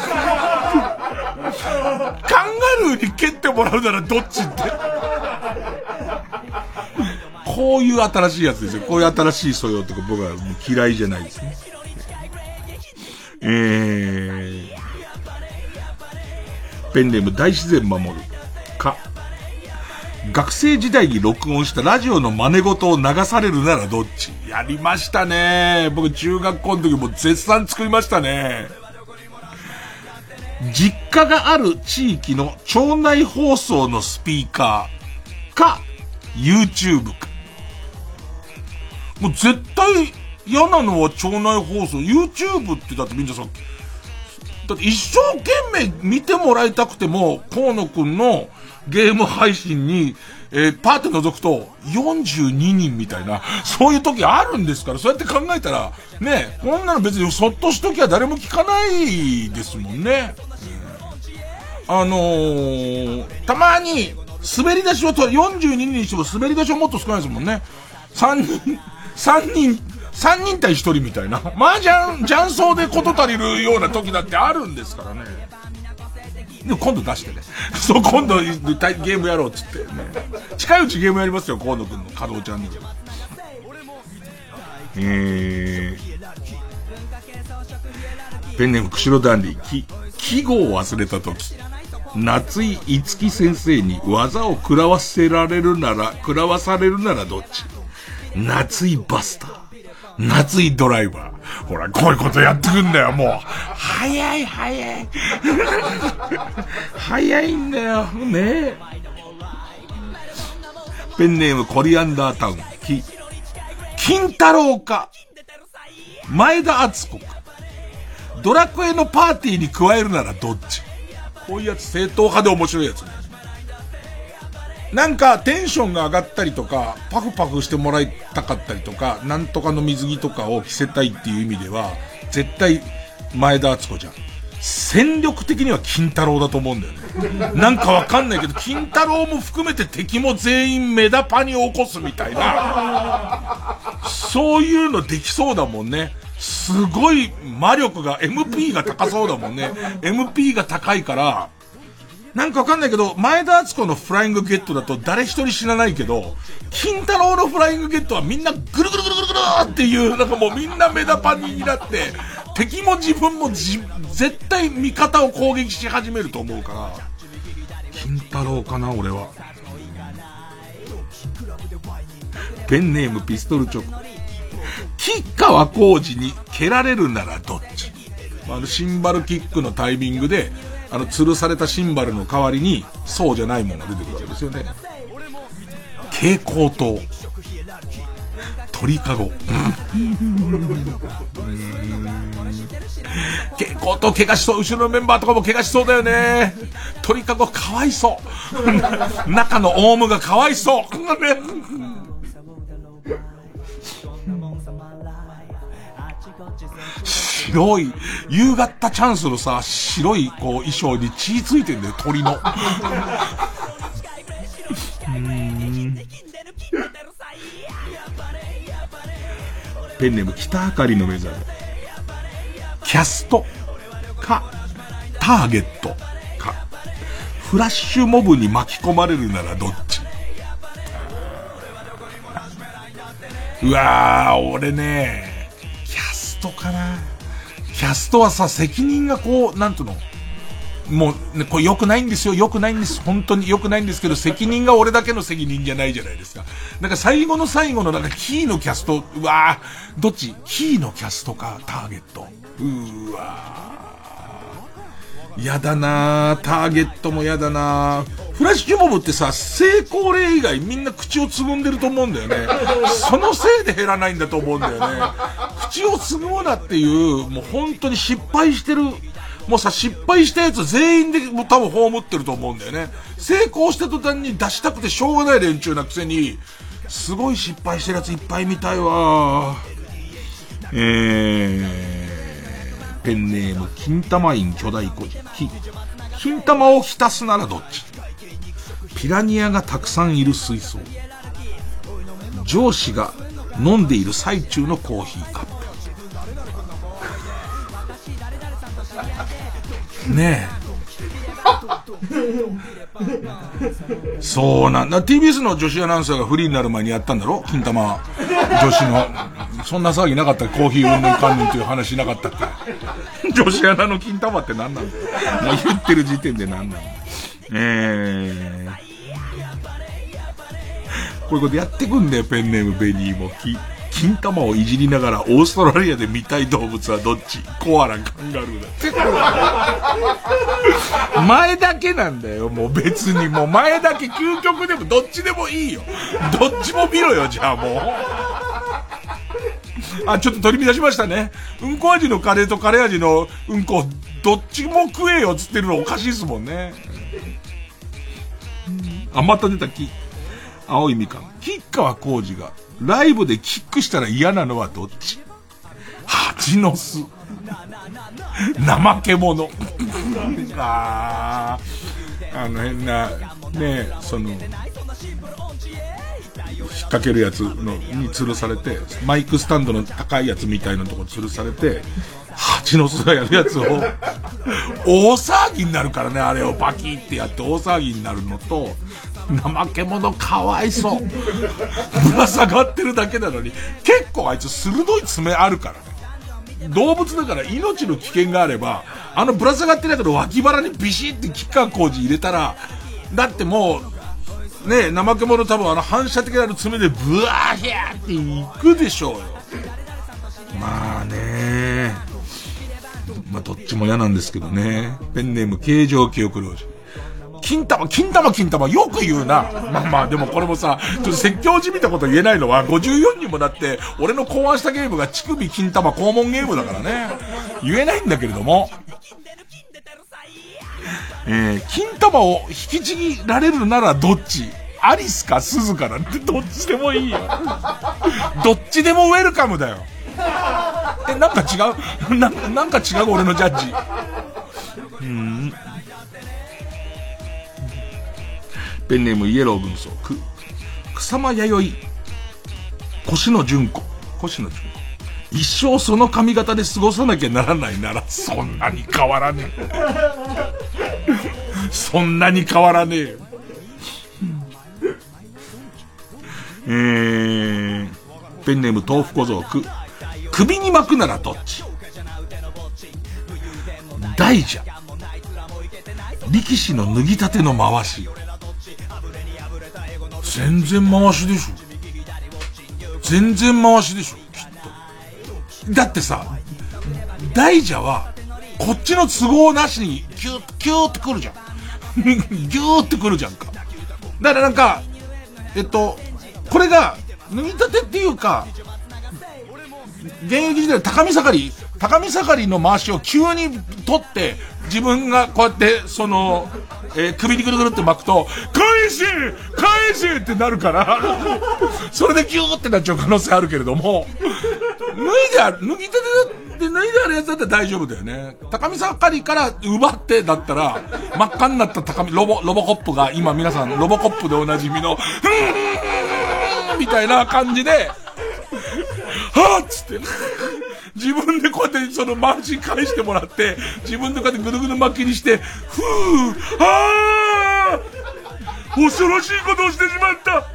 カンガルーに蹴ってもらうならどっちって。こういう新しいやつですよ。こういう新しい素養とか僕はもう嫌いじゃないですね。えー、ペンネーム大自然守る。か。学生時代に録音したラジオの真似事を流されるならどっち？やりましたね。僕中学校の時も絶賛作りましたね。実家がある地域の町内放送のスピーカーか、YouTube か。もう絶対嫌なのは町内放送。YouTube ってだってみんなさ、だって一生懸命見てもらいたくても、河野くんのゲーム配信に、えー、パーって覗くと、42人みたいな、そういう時あるんですから、そうやって考えたら、ね、こんなの別にそっとしときゃ誰も聞かないですもんね。うん、あのー、たまに、滑り出しをと、42人にしても滑り出しはもっと少ないですもんね。3人、3人、3人対1人みたいな。麻雀、雀荘でこと足りるような時だってあるんですからね。でも今度出してね。そう、今度ゲームやろうっつってね。近いうちゲームやりますよ、河野くんの稼働チャンネル。えー、ペンネーム釧路ダンディ、き、記号を忘れた時。夏井いつき先生に技を食らわせられるなら、食らわされるならどっち？夏井バスター。夏井ドライバー。ほら、こういうことやってくんだよ、もう。早い、早い。早いんだよ、ねペンネームコリアンダータウン、き、金太郎か、前田敦子か、ドラクエのパーティーに加えるならどっち？こういうやつ正統派で面白いやつね。なんかテンションが上がったりとか、パフパフしてもらいたかったりとか、なんとかの水着とかを着せたいっていう意味では、絶対前田敦子じゃん。戦力的には金太郎だと思うんだよね。なんかわかんないけど、金太郎も含めて敵も全員メダパに起こすみたいな。そういうのできそうだもんね。すごい魔力が、MP が高そうだもんね。MP が高いから、なんかわかんないけど、前田敦子のフライングゲットだと誰一人知らないけど、金太郎のフライングゲットはみんなぐるぐるぐるぐるぐるっていう、なんかもうみんなメダパニになって、敵も自分もじ、絶対味方を攻撃し始めると思うから、金太郎かな、俺は。ペンネームピストルチョコ。吉川浩司に蹴られるならどっち？あの、シンバルキックのタイミングで、あの、吊るされたシンバルの代わりに、そうじゃないものが出てくるわけですよね。蛍光灯。鳥かご。蛍光灯怪我しそう。後ろのメンバーとかも怪我しそうだよね。鳥かごかわいそう。中のオウムがかわいそう。白い、夕方チャンスのさ、白いこう衣装に血ついてんだよ、鳥の。ペンネーム北あかりの目覚め。キャストか、ターゲットか、フラッシュモブに巻き込まれるならどっち？うわー、俺ね、キャストかな。キャストはさ、責任がこう、なんとの、もう、ね、これ良くないんですよ。良くないんです。本当に良くないんですけど、責任が俺だけの責任じゃないじゃないですか。なんか最後の最後のなんかキーのキャスト、うわーどっち？キーのキャストか、ターゲット。うーわーやだなーターゲットもやだなーフラッシュモブってさ、成功例以外みんな口をつぐんでると思うんだよね。そのせいで減らないんだと思うんだよね。口をつぐむなっていう、もう本当に失敗してる、もうさ、失敗したやつ全員でもう多分葬ってると思うんだよね。成功した途端に出したくてしょうがない連中なくせに、すごい失敗してるやついっぱい見たいわえー、ペンネーム、金玉院巨大孤児。金玉を浸すならどっち？ピラニアがたくさんいる水槽。上司が飲んでいる最中のコーヒーカップ。ねえ。そうなんだ。TBS の女子アナウンサーがフリーになる前にやったんだろ？金玉女子の。そんな騒ぎなかったコーヒーうんぬんかんぬんという話なかったっけ？女子アナの金玉って何なんだ？よ。もう言ってる時点で何なんだ？えー。こういうことやってくんだよ、ペンネームベニーも。金玉をいじりながらオーストラリアで見たい動物はどっち？コアラ、カンガルーだって。前だけなんだよ、もう別にもう前だけ究極でもどっちでもいいよ。どっちも見ろよ、じゃあもう。あ、ちょっと取り乱しましたね。うんこ味のカレーとカレー味のうんこ、どっちも食えよっつってるのおかしいですもんね。あ、また出た木。青いみかん。吉川浩司が、ライブでキックしたら嫌なのはどっち？蜂の巣。怠け者。ああの変な、ねその、引っ掛けるやつの、に吊るされて、マイクスタンドの高いやつみたいなとこ吊るされて、蜂の巣がやるやつを、大騒ぎになるからね、あれをバキってやって大騒ぎになるのと、怠け者かわいそう。ぶら下がってるだけなのに、結構あいつ鋭い爪あるから。動物だから命の危険があれば、あのぶら下がってるやつの脇腹にビシってキッカー工事入れたら、だってもう、ねえ怠け者多分あの反射的な爪でブワーヒャーっていくでしょうよ。まあねまあどっちも嫌なんですけどね。ペンネーム形状記憶老人。金玉、金玉、金玉、よく言うな。まあまあ、でもこれもさ、ちょっと説教じみたこと言えないのは、54にもなって、俺の考案したゲームが乳首金玉肛門ゲームだからね。言えないんだけれども。えー、金玉を引きちぎられるならどっち？アリスか鈴かなんてどっちでもいいよ。どっちでもウェルカムだよ。え、なんか違う？な、なんか違う？俺のジャッジ。うん。ペンネームイエロー軍曹、く、草間弥生、腰野純子、腰野純子。一生その髪型で過ごさなきゃならないなら、そんなに変わらねえ。そんなに変わらねえよ。えー、ペンネーム豆腐小僧、く、首に巻くならどっち？大蛇。力士の脱ぎたての回し。全然回しでしょ。全然回しでしょ、きっと。だってさ、大蛇は、こっちの都合なしに、キュー、キューってくるじゃん。ギューってくるじゃんか。だからなんか、えっと、これが、脱ぎたてっていうか、現役時代高見盛り、高見盛りの回しを急に取って、自分がこうやって、その、えー、首にぐるぐるって巻くと、返し返しってなるから、それでギューってなっちゃう可能性あるけれども、脱いである、脱ぎたてで脱いであるやつだったら大丈夫だよね。高見盛りから奪ってだったら、真っ赤になった高見、ロボ、ロボコップが、今皆さん、ロボコップでおなじみの、ふーみたいな感じで、はぁっつって。自分でこうやってその回し返してもらって、自分でこうやってぐるぐる巻きにして、ふぅ、あー恐ろしいことをしてしまった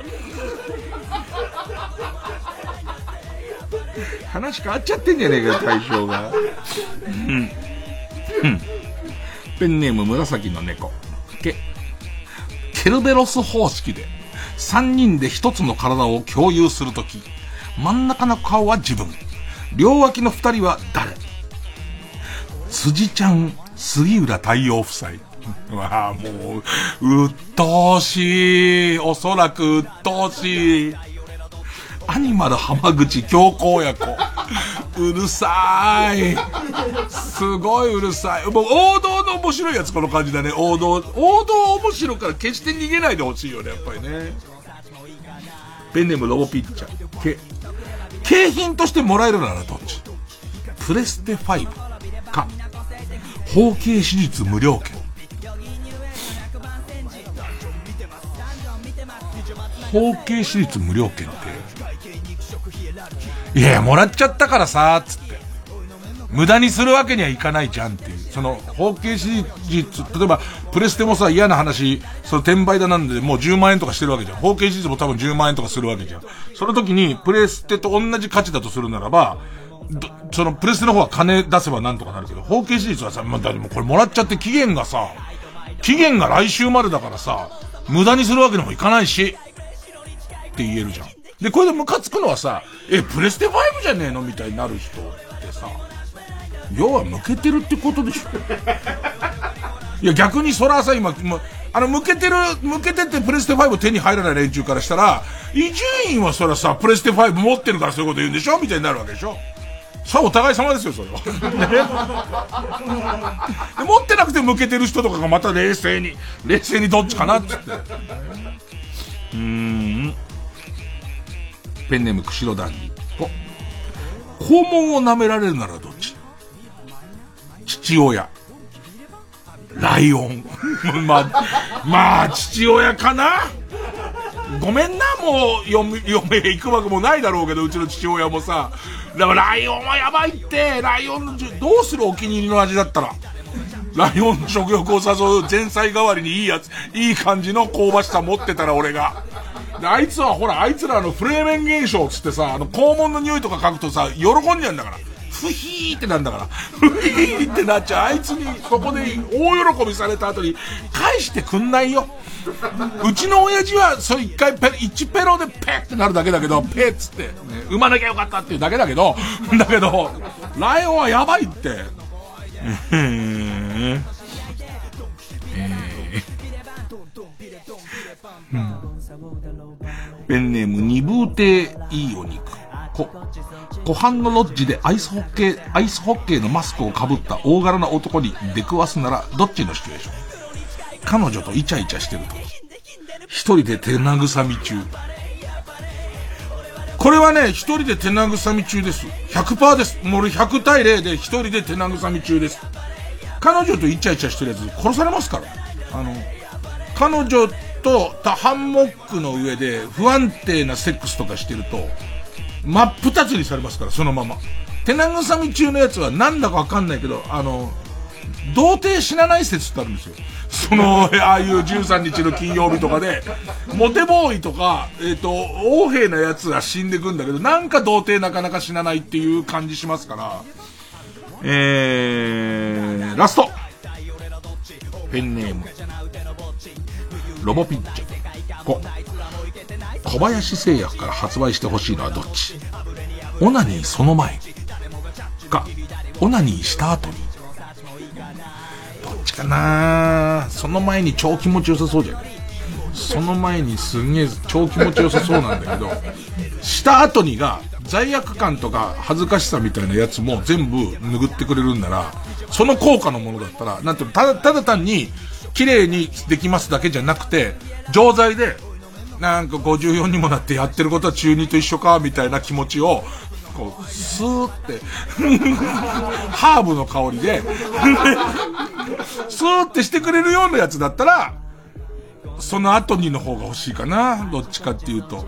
話変わっちゃってんじゃねえかよ、対象が。うん。うん。ペンネーム紫の猫。ケ、ケルベロス方式で、三人で一つの体を共有するとき、真ん中の顔は自分。両脇の二人は誰？辻ちゃん、杉浦太陽夫妻。わあ、もう、鬱陶しい。おそらく鬱陶しい。アニマル浜口京子親子。うるさい。すごいうるさい。もう王道の面白いやつこの感じだね。王道。王道面白から決して逃げないでほしいよね、やっぱりね。ペンネームロボピッチャー。景品としてもらえるならどっち？プレステ5か、包茎手術無料券。包茎手術無料券って、いやいや、もらっちゃったからさ、つって。無駄にするわけにはいかないじゃんっていう。その、包茎手術、例えば、プレステもさ、嫌な話、その転売だなんで、もう10万円とかしてるわけじゃん。包茎手術も多分10万円とかするわけじゃん。その時に、プレステと同じ価値だとするならば、そのプレステの方は金出せばなんとかなるけど、包茎手術はさ、まあ、でもこれもらっちゃって期限がさ、期限が来週までだからさ、無駄にするわけにもいかないし、って言えるじゃん。で、これでムカつくのはさ、え、プレステ5じゃねえの？みたいになる人ってさ、要は向けてるってことでしょいや、逆にそらさ、今、あの、向けてる、向けててプレステ5手に入らない連中からしたら、伊集院はそらさ、プレステ5持ってるからそういうこと言うんでしょみたいになるわけでしょさあお互い様ですよ、それは。持ってなくて向けてる人とかがまた冷静に、冷静にどっちかなっつって。うん。ペンネーム釧路談義。肛門を舐められるならどっち？父親。ライオン。まあ、まあ、父親かな？ごめんな、もう、嫁、嫁行くわけもないだろうけど、うちの父親もさ。だからライオンはやばいって、ライオンの、どうするお気に入りの味だったら。ライオンの食欲を誘う前菜代わりにいいやつ、いい感じの香ばしさ持ってたら俺が。で、あいつはほら、あいつらのフレーメン現象つってさ、あの、肛門の匂いとか嗅ぐとさ、喜んじゃうんだから。ふひーってなんだから。ふひーってなっちゃう。あいつに、そこで大喜びされた後に、返してくんないよ。うちの親父は、そう一回ペ、一ペロでペッってなるだけだけど、ペッつって、ね、産まなきゃよかったっていうだけだけど、だけど、ライオンはやばいって。えー、うん、ペンネーム、二風亭いいお肉。こ、湖畔のロッジでアイスホッケー、アイスホッケーのマスクをかぶった大柄な男に出くわすなら、どっちのシチュエーション？彼女とイチャイチャしてると。一人で手慰み中。これはね、一人で手慰み中です。100%です。もう俺100対0で一人で手慰み中です。彼女とイチャイチャしてるやつ殺されますから。あの、彼女とハンモックの上で不安定なセックスとかしてると、真っ二つにされますから、そのまま。手慰み中のやつはなんだかわかんないけど、あの、童貞死なない説ってあるんですよ。その、ああいう13日の金曜日とかで、モテボーイとか、えっ、ー、と、王兵なやつが死んでくんだけど、なんか童貞なかなか死なないっていう感じしますから、えー、ラストペンネーム、ロボピッチャ。こ、小林製薬から発売してほしいのはどっち？オナニーその前か、オナニーした後に。どっちかな？その前に超気持ちよさそうじゃん。その前にすんげえ超気持ちよさそうなんだけど、した後にが罪悪感とか恥ずかしさみたいなやつも全部拭ってくれるんなら、その効果のものだったら、なんてただ、ただ単に綺麗にできますだけじゃなくて、錠剤でなんか54にもなってやってることは中2と一緒か、みたいな気持ちを、こう、スーって、ハーブの香りで、スーってしてくれるようなやつだったら、その後にの方が欲しいかな。どっちかっていうと。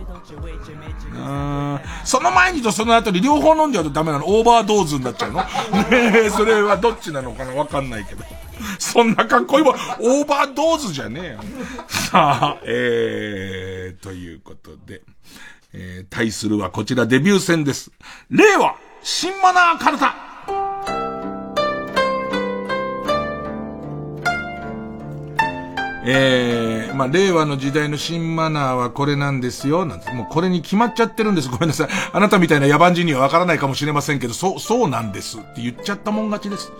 その前にとその後に両方飲んじゃうとダメなのオーバードーズになっちゃうのね それはどっちなのかなわかんないけど。そんなかっこいいもん、オーバードーズじゃねえよ。さあ、えー、ということで、えー、対するはこちらデビュー戦です。令和、新マナーカルタえー、まあ、令和の時代の新マナーはこれなんですよ、なんて、もうこれに決まっちゃってるんです。ごめんなさい。あなたみたいな野蛮人にはわからないかもしれませんけど、そう、そうなんですって言っちゃったもん勝ちです。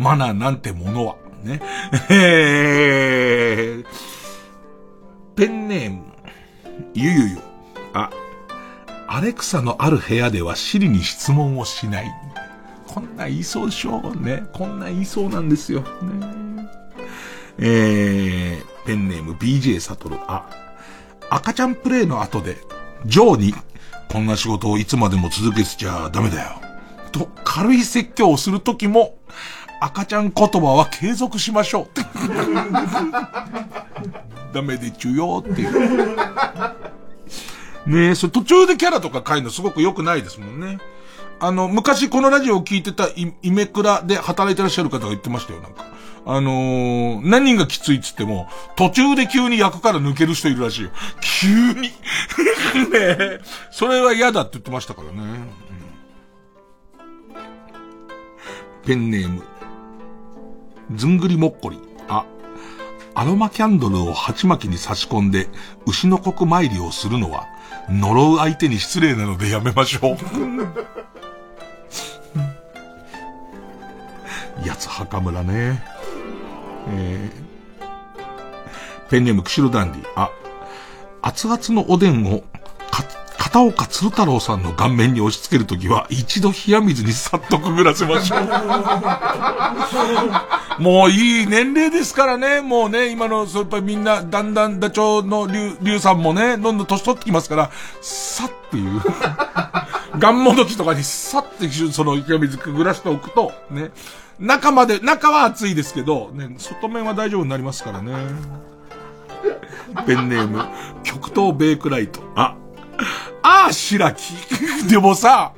マナーなんてものは。ね。えー、ペンネーム、ゆゆゆ。あ、アレクサのある部屋ではシリに質問をしない。こんな言いそうでしょうね。こんな言いそうなんですよ。ね。えー、ペンネーム BJ サトル。あ、赤ちゃんプレイの後で、ジョーに、こんな仕事をいつまでも続けてちゃダメだよ。と軽い説教をするときも、赤ちゃん言葉は継続しましょう。ダメでちゅよっていう。ねえ、それ途中でキャラとか変えるのすごく良くないですもんね。あの、昔このラジオを聞いてたイイメクラで働いてらっしゃる方が言ってましたよ、なんか。あのー、何がきついっつっても、途中で急に役から抜ける人いるらしいよ。急に ねえ。それは嫌だって言ってましたからね。ペンネーム。ずんぐりもっこり。あ、アロマキャンドルを鉢巻きに差し込んで、牛の国参りをするのは、呪う相手に失礼なのでやめましょう。やつ墓村ね。えー、ペンネーム、釧路ダンディ。あ、熱々のおでんを、片岡鶴太郎さんの顔面に押し付けるときは、一度冷や水にさっとくぐらせましょう。もういい年齢ですからね。もうね、今の、そうやっぱりみんな、だんだんダチョウの竜、竜さんもね、どんどん年取ってきますから、さっていう。ガンモドキとかにさってその冷や水くぐらしておくと、ね。中まで、中は暑いですけど、ね、外面は大丈夫になりますからね。ペンネーム、極東ベイクライト。あ、ああ、白木。でもさ、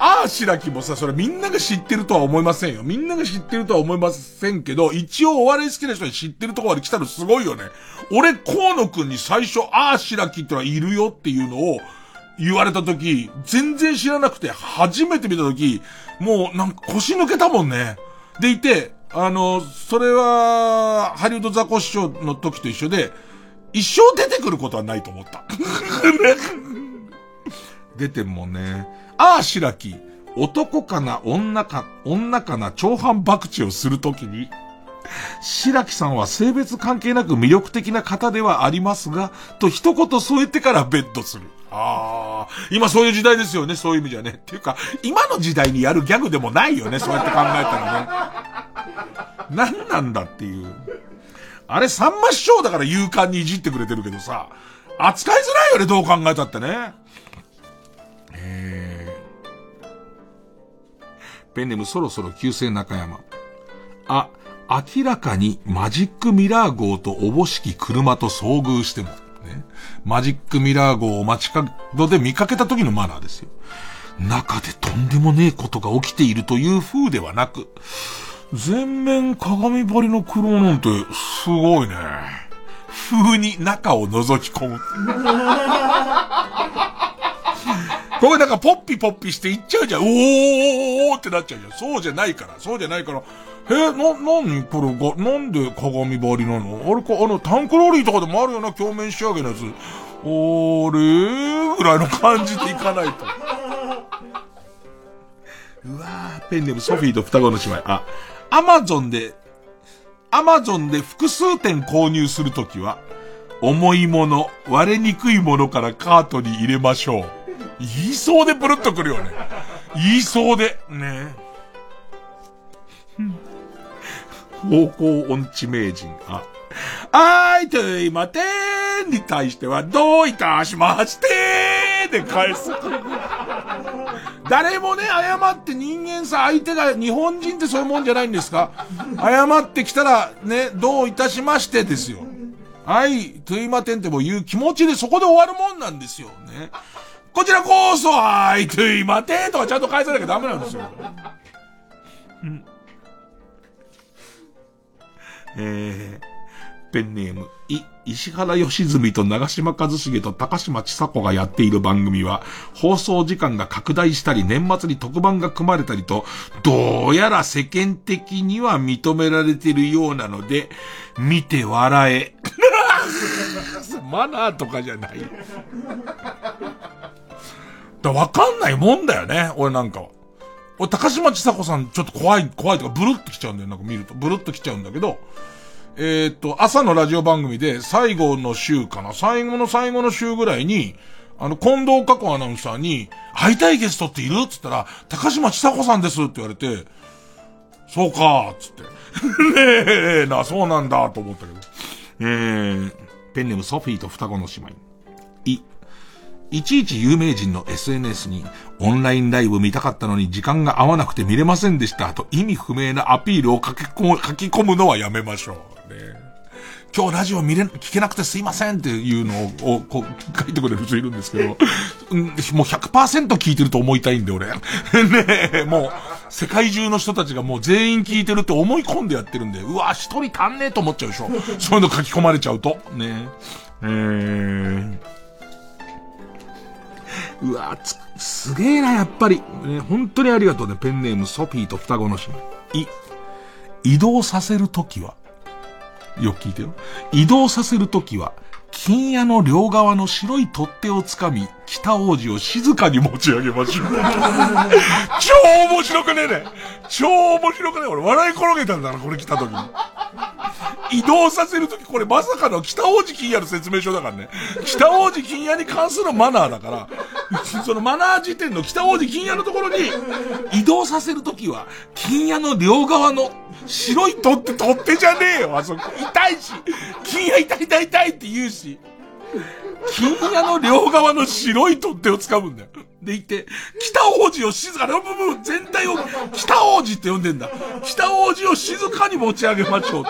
ああ、白木もさ、それみんなが知ってるとは思いませんよ。みんなが知ってるとは思いませんけど、一応お笑い好きな人に知ってるとこまで来たのすごいよね。俺、河野くんに最初、ああ、白木ってのはいるよっていうのを言われた時、全然知らなくて、初めて見た時、もうなんか腰抜けたもんね。でいて、あの、それは、ハリウッドザコシショウの時と一緒で、一生出てくることはないと思った。出てんもんね。ああ、白木。男かな、女か、女かな、長反博打をするときに、白木さんは性別関係なく魅力的な方ではありますが、と一言添えてからベッドする。ああ、今そういう時代ですよね、そういう意味じゃね。っていうか、今の時代にやるギャグでもないよね、そうやって考えたらね。何なんだっていう。あれ、さんま師匠だから勇敢にいじってくれてるけどさ、扱いづらいよね、どう考えたってね。えー、ペンネームそろそろ旧姓中山。あ、明らかにマジックミラー号とおぼしき車と遭遇しても、ね、マジックミラー号を街角で見かけた時のマナーですよ。中でとんでもねえことが起きているという風ではなく、全面鏡張りの黒なんて、すごいね。風に中を覗き込む。これなんかポッピポッピしていっちゃうじゃん。おーおーおーってなっちゃうじゃん。そうじゃないから。そうじゃないから。えー、な、なにこれが、なんで鏡張りなの？あれか、あの、タンクローリーとかでもあるような、鏡面仕上げのやつ。おーれーぐらいの感じでいかないと。うわー、ペンネームソフィーと双子の姉妹。あ、アマゾンで、アマゾンで複数点購入するときは、重いもの、割れにくいものからカートに入れましょう。言いそうでブルッとくるよね。言いそうで。ね方向音痴名人。あ、あいといまてんに対しては、どういたしましてで返す。誰もね、謝って人間さ、相手が日本人ってそういうもんじゃないんですか？謝ってきたら、ね、どういたしましてですよ。はい、トゥイマテンってもう言う気持ちでそこで終わるもんなんですよ。ね。こちらこそ、はい、トゥイマテンとかちゃんと返さなきゃダメなんですよ。うん。えー、ペンネーム、い、石原良純と長島一茂と高島千佐子がやっている番組は、放送時間が拡大したり、年末に特番が組まれたりと、どうやら世間的には認められているようなので、見て笑え。マナーとかじゃない。だわかんないもんだよね、俺なんかは。俺、高島千佐子さん、ちょっと怖い、怖いとか、ブルッと来ちゃうんだよ。なんか見ると。ブルッと来ちゃうんだけど、えー、っと、朝のラジオ番組で、最後の週かな最後の最後の週ぐらいに、あの、近藤佳子アナウンサーに、会いたいゲストっている？っつったら、高島千佐子さんですって言われて、そうかーつって。ねえな、そうなんだと思ったけど。えー、ペンネームソフィーと双子の姉妹。い、いちいち有名人の SNS にオンラインライブ見たかったのに時間が合わなくて見れませんでしたと意味不明なアピールを書き込むのはやめましょう。ね、今日ラジオ見れ、聞けなくてすいませんっていうのを、こう、書いてくれる人いるんですけど、うん、もう100%聞いてると思いたいんで俺。ねえ、もう、世界中の人たちがもう全員聞いてるって思い込んでやってるんで、うわ、一人足んねえと思っちゃうでしょ。そういうの書き込まれちゃうと。ねえー、うわつ、すげえな、やっぱり。ね、本当にありがとうね。ペンネーム、ソフィーと双子の姉妹。い、移動させるときは、よく聞いてよ。移動させるときは、金屋の両側の白い取っ手をつかみ、北王子を静かに持ち上げましょう。超面白くねえね。超面白くねえ。俺笑い転げたんだな、これ来た時に。移動させるとき、これまさかの北王子金屋の説明書だからね。北王子金屋に関するマナーだから、そのマナー時点の北王子金屋のところに、移動させるときは、金屋の両側の白い取って取ってじゃねえよ、あそこ。痛いし、金屋痛い痛い痛いって言うし。金屋の両側の白い取っ手を掴むんだよ。でいて、北王子を静かな部分全体を北王子って呼んでんだ。北王子を静かに持ち上げましょう。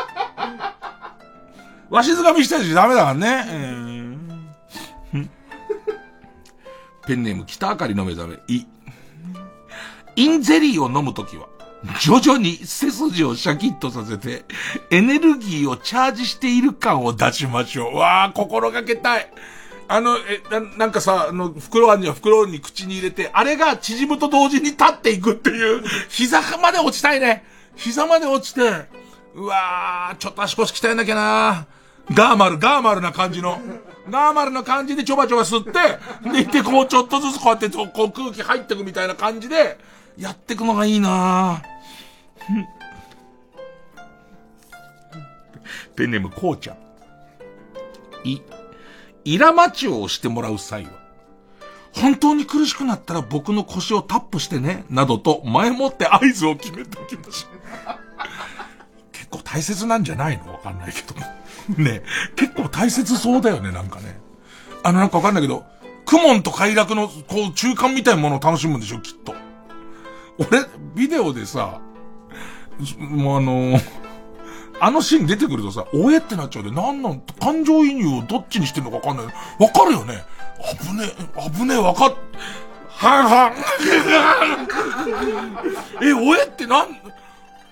わしづかみしたしダメだからね。えー、ペンネーム北あかりの目覚め、い。インゼリーを飲むときは、徐々に背筋をシャキッとさせて、エネルギーをチャージしている感を出しましょう。わあ、心がけたい。あの、え、ななんかさ、あの、袋あんには袋に口に入れて、あれが縮むと同時に立っていくっていう、膝まで落ちたいね。膝まで落ちて、うわー、ちょっと足腰鍛えなきゃなガーマル、ガーマルな感じの、ガーマルな感じでちょばちょば吸って、で、いてこうちょっとずつこうやってこう空気入ってくみたいな感じで、やってくのがいいなペンネームこうちゃん。い、イラマチを押してもらう際は、本当に苦しくなったら僕の腰をタップしてね、などと前もって合図を決めておきましょう。結構大切なんじゃないの？わかんないけど。ね結構大切そうだよね、なんかね。あの、なんかわかんないけど、クモンと快楽の、こう、中間みたいなものを楽しむんでしょ、きっと。俺、ビデオでさ、もうあのあのシーン出てくるとさ、おえってなっちゃうで、なんなん、感情移入をどっちにしてんのかわかんない。わかるよね危ねえ、危ねえ、わかっ、はんはん。え、おえってなん、い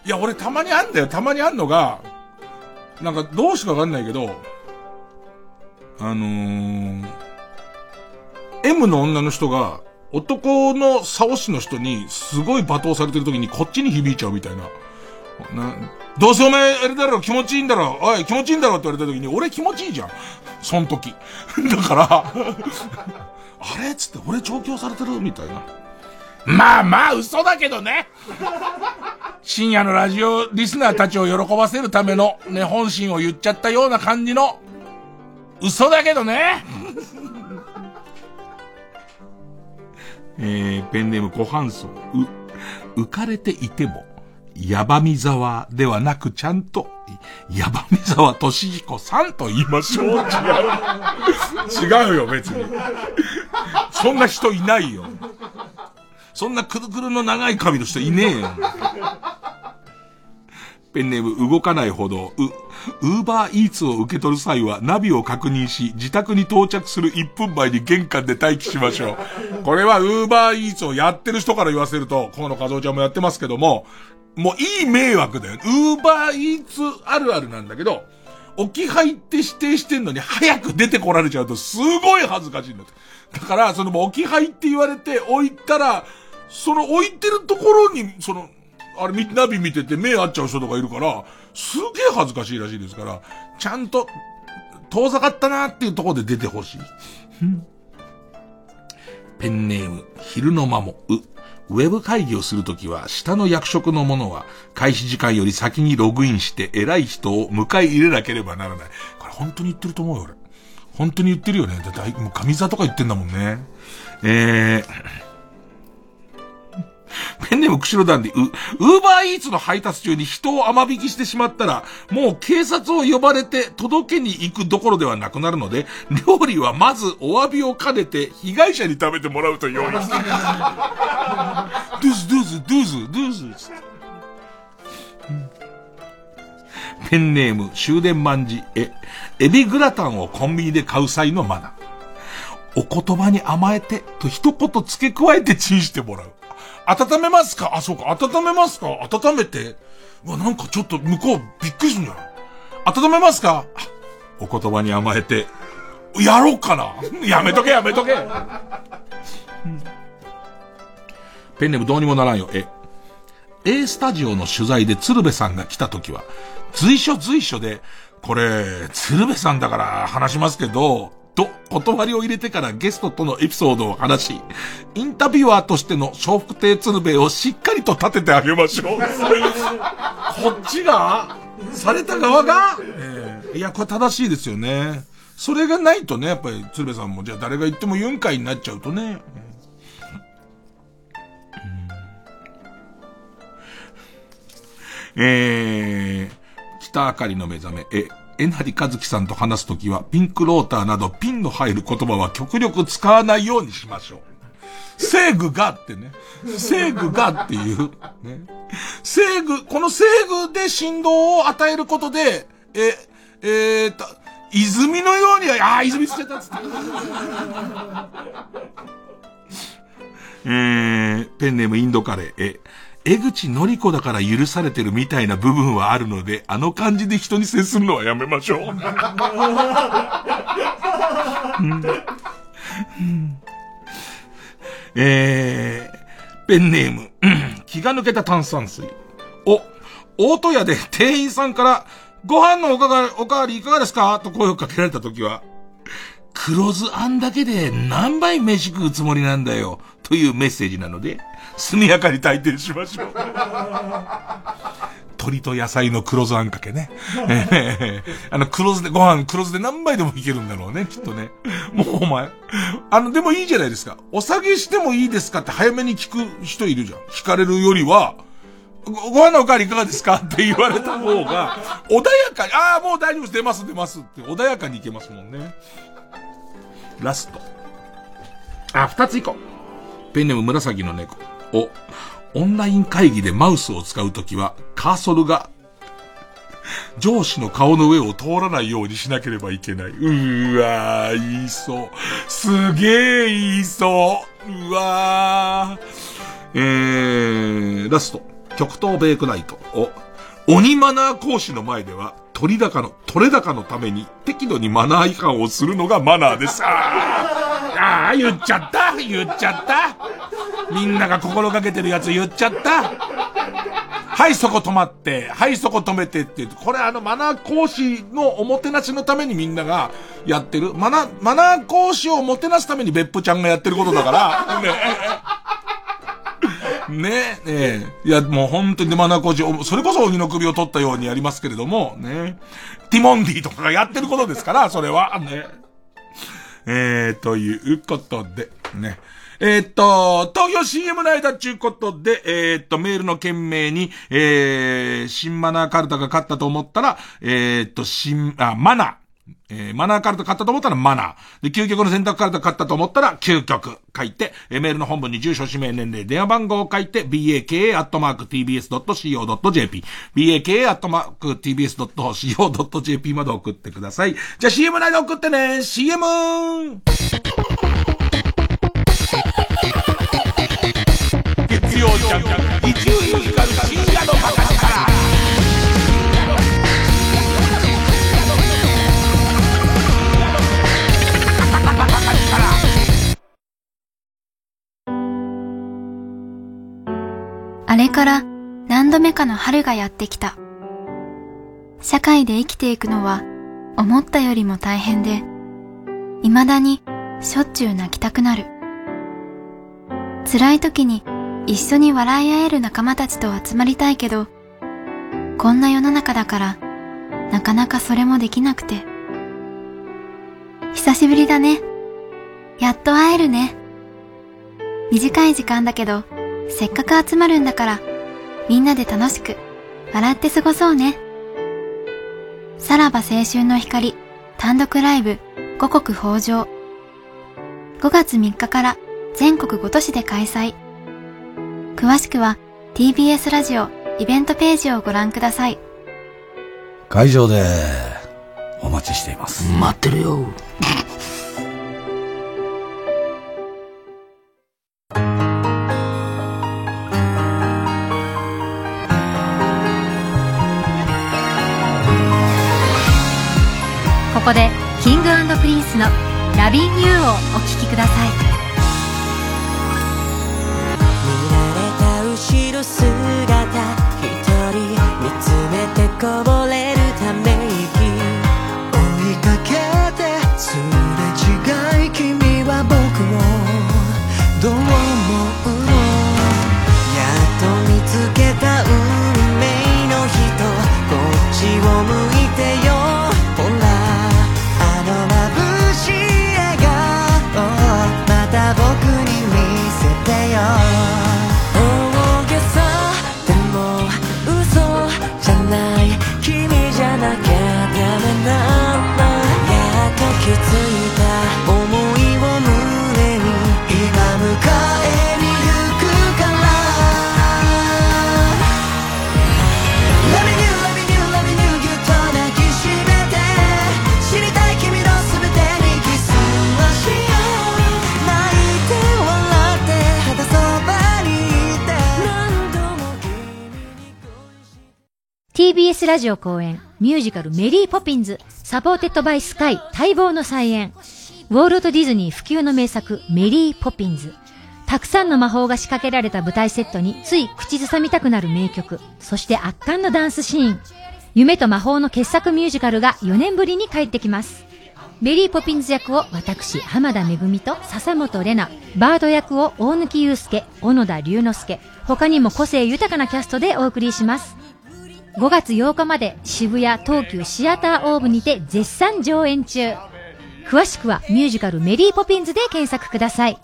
や、俺たまにあんだよ。たまにあんのが、なんかどうしかわかんないけど、あのー、M の女の人が、男の竿師の人にすごい罵倒されてる時にこっちに響いちゃうみたいな。な、どうせお前あれだろ、気持ちいいんだろ、おい、気持ちいいんだろって言われた時に、俺気持ちいいじゃん。そん時。だから あれつって俺調教されてるみたいな。まあまあ嘘だけどね。深夜のラジオリスナーたちを喜ばせるためのね、本心を言っちゃったような感じの嘘だけどね。えー、ペンネームご半層、う、浮かれていても、ヤバミザワではなくちゃんと、ヤバミザワトシヒコさんと言いましょう。違う。違うよ、別に。そんな人いないよ。そんなくるくるの長い髪の人いねえよ。ペンネーム動かないほど、う、ウーバーイーツを受け取る際はナビを確認し、自宅に到着する1分前に玄関で待機しましょう。これはウーバーイーツをやってる人から言わせると、河野和夫ちゃんもやってますけども、もういい迷惑だよ。ウーバーイーツあるあるなんだけど、置き配って指定してんのに早く出てこられちゃうとすごい恥ずかしいんだって。だから、その置き配って言われて置いたら、その置いてるところに、その、あれ、ナビ見てて目合っちゃう人とかいるから、すげえ恥ずかしいらしいですから、ちゃんと、遠ざかったなーっていうところで出てほしい。ペンネーム、昼の間も、う。ウェブ会議をするときは、下の役職の者は、開始時間より先にログインして、偉い人を迎え入れなければならない。これ本当に言ってると思うよ、俺。本当に言ってるよね。だって、もう神座とか言ってんだもんね。えー、ペンネーム釧路団で、う、ウーバーイーツの配達中に人を甘引きしてしまったら、もう警察を呼ばれて届けに行くどころではなくなるので、料理はまずお詫びを兼ねて被害者に食べてもらうと用意して。ドゥズドゥズドゥズドゥズ。ペンネーム終電万事、え、エビグラタンをコンビニで買う際のマナー。お言葉に甘えて、と一言付け加えてチンしてもらう。温めますか？あ、そうか。温めますか？温めて。うわ、なんかちょっと向こうびっくりするんじゃない温めますか？お言葉に甘えて。やろうかな？やめとけやめとけ、ペンネームどうにもならんよ。え、A スタジオの取材で鶴瓶さんが来た時は、随所随所で、これ、鶴瓶さんだから話しますけど、と、断りを入れてからゲストとのエピソードを話し、インタビュアーとしての笑福亭鶴瓶をしっかりと立ててあげましょう。こっちがされた側が、えー、いや、これ正しいですよね。それがないとね、やっぱり鶴瓶さんも、じゃあ誰が言っても言うんかいになっちゃうとね。えー、北あかりの目覚め、え、えなりかずきさんと話すときは、ピンクローターなどピンの入る言葉は極力使わないようにしましょう。制具がってね。制具がっていう。ね。制具、この制具で振動を与えることで、え、えー、と、泉のようには、ああ、泉捨てたっつって。えー、ペンネームインドカレー、え、江口のり子だから許されてるみたいな部分はあるので、あの感じで人に接するのはやめましょう。えー、ペンネーム、気が抜けた炭酸水。お、大戸屋で店員さんから、ご飯のおかわり、おかわりいかがですか？と声をかけられたときは、黒酢あんだけで何杯飯食うつもりなんだよ。というメッセージなので、速やかに退店しましょう。鶏と野菜の黒酢あんかけね。あの黒酢で、ご飯黒酢で何杯でもいけるんだろうね、きっとね。もうお前。あの、でもいいじゃないですか。お下げしてもいいですかって早めに聞く人いるじゃん。聞かれるよりは、ごご飯のおかわりいかがですか？って言われた方が、穏やかに、ああ、もう大丈夫です、出ます、出ますって穏やかにいけますもんね。ラスト。あ、二つ以降。ペンネーム紫の猫。お、オンライン会議でマウスを使うときは、カーソルが、上司の顔の上を通らないようにしなければいけない。うーわー、言いそう。すげー言いそう。うわー。えー、ラスト。極東ベイクナイト。お、鬼マナー講師の前では、取り高の、取れ高のために適度にマナー違反をするのがマナーです。ああ、言っちゃった。言っちゃった。みんなが心がけてるやつ言っちゃった。はい、そこ止まって、はい、そこ止めてってこれあの、マナー講師のおもてなしのためにみんながやってる。マナ、マナー講師をもてなすために別府ちゃんがやってることだから、ね ねえ、ねいや、もう本当にマナー講師、それこそ鬼の首を取ったようにやりますけれども、ね。ティモンディとかがやってることですから、それは、ね。えー、ということで、ね。えー、っと、東京 CM の間ちゅうことで、えー、っと、メールの件名に、えー、新マナーカルタが勝ったと思ったら、えー、っと、新、あ、マナー。えー、マナーカルタ買ったと思ったらマナー。で、究極の選択カルタ買ったと思ったら究極書いて、えー、メールの本文に住所、氏名、年齢、電話番号を書いて、baka.tbs.co.jp、baka.tbs.co.jp まで送ってください。じゃあ CM 内で送ってね !CM! 月曜ジャンク、伊集院光深夜のバカあれから何度目かの春がやってきた。社会で生きていくのは思ったよりも大変で、未だにしょっちゅう泣きたくなる。辛い時に一緒に笑い合える仲間たちと集まりたいけど、こんな世の中だからなかなかそれもできなくて。久しぶりだね。やっと会えるね。短い時間だけどせっかく集まるんだから、みんなで楽しく、笑って過ごそうね。さらば青春の光、単独ライブ、五穀豊穣。5月3日から全国5都市で開催。詳しくは TBS ラジオイベントページをご覧ください。会場でお待ちしています。待ってるよ。スの「ラビン・ユー」をお聴きください。見られた後ろ姿一人見つめてこぼれ TBS ラジオ公演ミュージカルメリーポピンズ supported by スカイ待望の再演。ウォールト・ディズニー不朽の名作メリーポピンズ。たくさんの魔法が仕掛けられた舞台セットについ口ずさみたくなる名曲。そして圧巻のダンスシーン。夢と魔法の傑作ミュージカルが4年ぶりに帰ってきます。メリーポピンズ役を私、濱田めぐみと笹本玲奈、バート役を大貫勇輔、小野田龍之介、他にも個性豊かなキャストでお送りします。5月8日まで渋谷東急シアターオーブにて絶賛上演中。詳しくはミュージカルメリーポピンズで検索ください。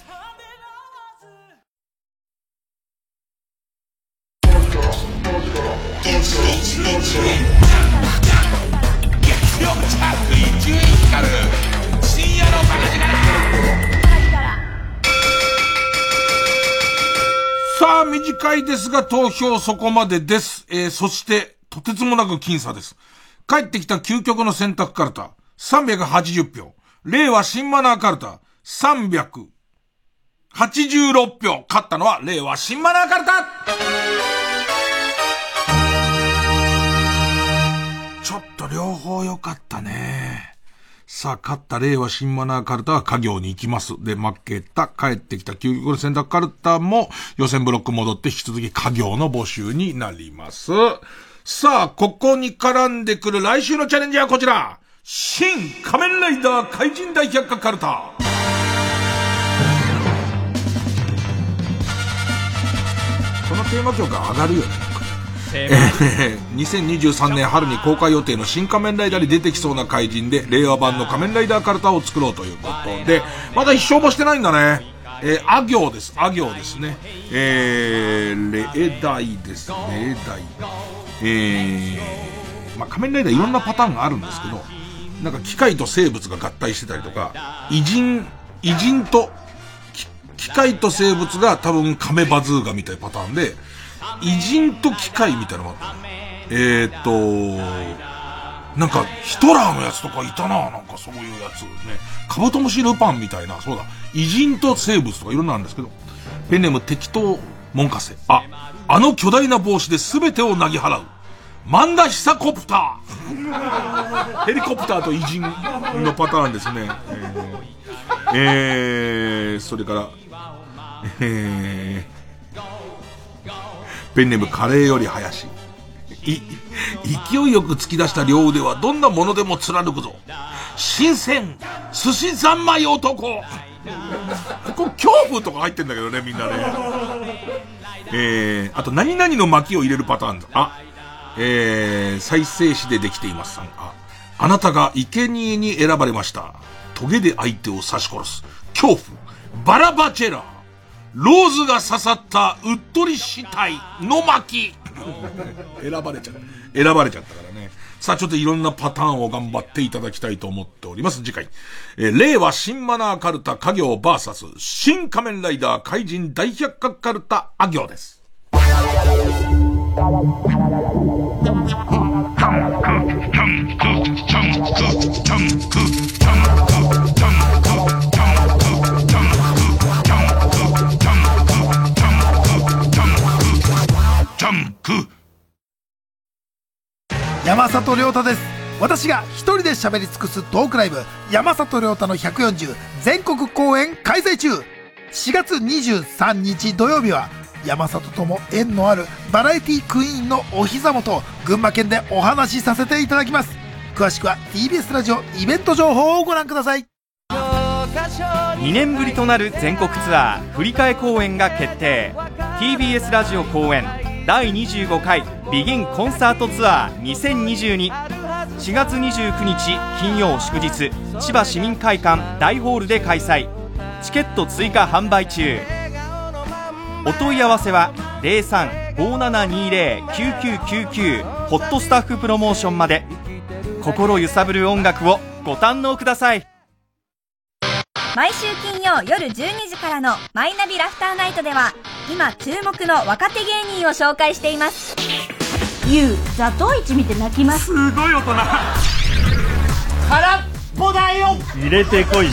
さあ、短いですが投票そこまでです。えー、そして、とてつもなく僅差です。帰ってきた究極の選択カルタ、380票。令和新マナーカルタ、386票。勝ったのは令和新マナーカルタちょっと両方良かったね。さあ、勝った令和新マナーカルタは家業に行きます。で、負けた、帰ってきた究極の選択カルタも予選ブロック戻って引き続き家業の募集になります。さあ、ここに絡んでくる来週のチャレンジはこちら。新仮面ライダー怪人大百科カルタ。このテーマ曲が上がるよね。えー2023年春に公開予定の新仮面ライダーに出てきそうな怪人で、令和版の仮面ライダーカルタを作ろうということで、まだ一勝もしてないんだね。えー、あ行です。あ行ですね。えー、例題です。例題。えー、まあ、仮面ライダーいろんなパターンがあるんですけど、なんか機械と生物が合体してたりとか、偉人、偉人と、機械と生物が多分カメバズーガみたいなパターンで、偉人と機械みたいなのがあったえー、っと、なんか、ヒトラーのやつとかいたな、なんかそういうやつね。カブトムシルパンみたいな、そうだ。偉人と生物とかいろんなあるんですけど、ペンネーム適当モンカセ。あ、あの巨大な帽子で全てをなぎ払う。マンダヒサコプター ヘリコプターと偉人のパターンですね。えー、えー、それから、えー、ペンネームカレーより林。い、勢いよく突き出した両腕はどんなものでも貫くぞ。新鮮、寿司三昧男。ここ恐怖とか入ってんだけどね、みんなね。えー、あと何々の巻を入れるパターンだ。あ、えー、再生紙でできていますさん。あ、あなたが生贄に選ばれました。トゲで相手を刺し殺す。恐怖、バラバチェラー。ローズが刺さったうっとりしたいの巻。選ばれちゃった。選ばれちゃったからね。さあ、ちょっといろんなパターンを頑張っていただきたいと思っております。次回。えー、令和新マナーカルタ家業バーサス新仮面ライダー怪人大百科カルタあ行です。山里亮太です。私が一人で喋り尽くすトークライブ山里亮太の140全国公演開催中。4月23日土曜日は山里とも縁のあるバラエティクイーンのお膝元群馬県でお話しさせていただきます。詳しくは TBS ラジオイベント情報をご覧ください。2年ぶりとなる全国ツアー振り替え公演が決定。TBS ラジオ公演。第25回ビギンコンサートツアー20244月29日金曜祝日千葉市民会館大ホールで開催。チケット追加販売中。お問い合わせは0357209999ホットスタッフプロモーションまで。心揺さぶる音楽をご堪能ください。毎週金曜夜12時からの「マイナビラフターナイト」では今注目の若手芸人を紹介しています。ゆうザトウイチ見て泣きます。すごい大人。空っぽだよ。入れてこい。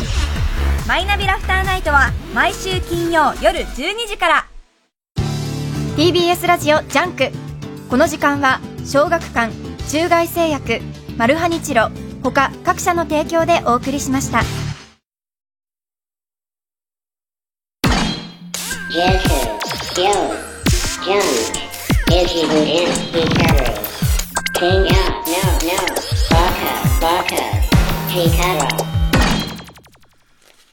マイナビラフターナイトは毎週金曜夜12時から。TBS ラジオジャンク。この時間は小学館中外製薬マルハニチロ他各社の提供でお送りしました。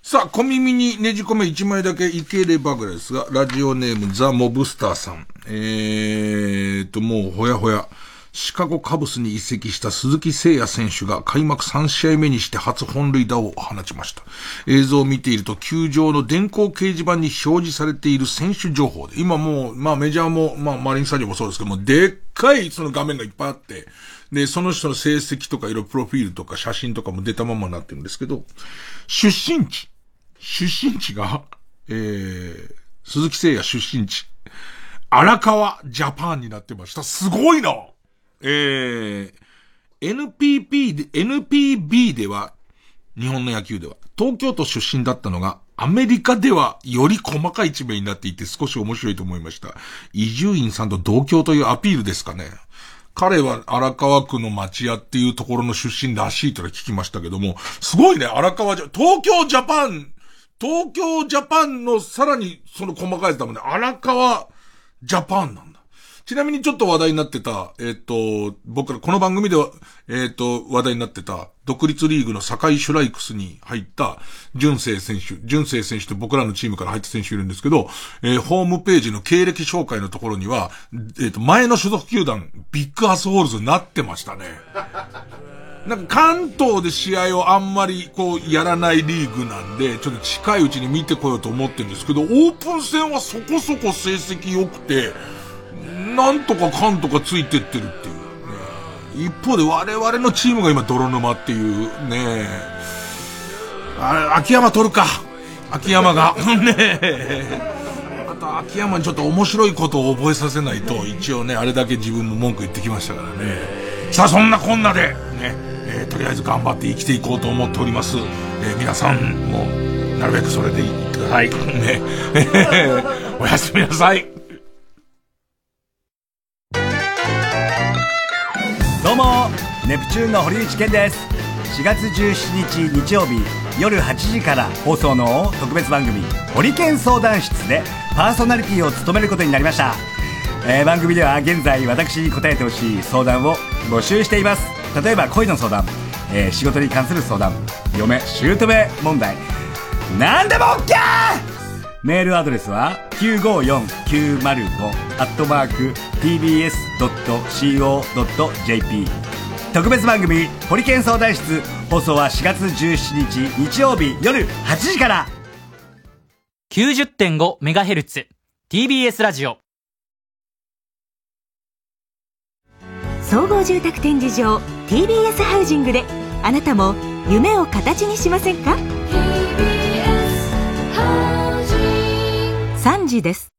さあ、小耳にねじ込め1枚だけいければぐらいですが、ラジオネームザ・モブスターさん。えーと、もうほやほや。シカゴカブスに移籍した鈴木誠也選手が開幕3試合目にして初本塁打を放ちました。映像を見ていると球場の電光掲示板に表示されている選手情報で、今もう、まあメジャーも、まあマリンスタジオもそうですけども、でっかいその画面がいっぱいあって、で、その人の成績とか色プロフィールとか写真とかも出たままになってるんですけど、出身地、出身地が、えー、鈴木誠也出身地、荒川ジャパンになってました。すごいなえー、NPP で、NPB では、日本の野球では、東京都出身だったのが、アメリカではより細かい一面になっていて少し面白いと思いました。伊集院さんと同郷というアピールですかね。彼は荒川区の町屋っていうところの出身らしいとは聞きましたけども、すごいね、荒川じゃ、東京ジャパン、東京ジャパンのさらにその細かいやつだもんね、荒川ジャパンなんだ。ちなみにちょっと話題になってた、えっ、ー、と、僕らこの番組では、えっ、ー、と、話題になってた、独立リーグの堺シュライクスに入った、純正選手、純正選手って僕らのチームから入った選手いるんですけど、えー、ホームページの経歴紹介のところには、えっ、と、前の所属球団、ビッグアスホールズになってましたね。なんか関東で試合をあんまりこうやらないリーグなんで、ちょっと近いうちに見てこようと思ってるんですけど、オープン戦はそこそこ成績良くて、なんとかかんとかついてってるっていう、ね。一方で我々のチームが今泥沼っていうね。あれ、秋山取るか。秋山が。ねあと秋山にちょっと面白いことを覚えさせないと、一応ね、あれだけ自分も文句言ってきましたからね。さあ、そんなこんなで、ね、えー、とりあえず頑張って生きていこうと思っております。えー、皆さんも、なるべくそれでいってください。ね。おやすみなさい。どうもネプチューンの堀内健です。4月17日日曜日夜8時から放送の特別番組「ホリケン相談室」でパーソナリティを務めることになりました、えー、番組では現在私に答えてほしい相談を募集しています。例えば恋の相談、えー、仕事に関する相談嫁姑問題。何でも OK! メールアドレスは954905アットマーク tbs.co.jp 特別番組「ホリケン相談室」放送は4月17日日曜日夜8時から。90.5MHz TBS ラジオ。総合住宅展示場 TBS ハウジングであなたも夢を形にしませんか？3時です。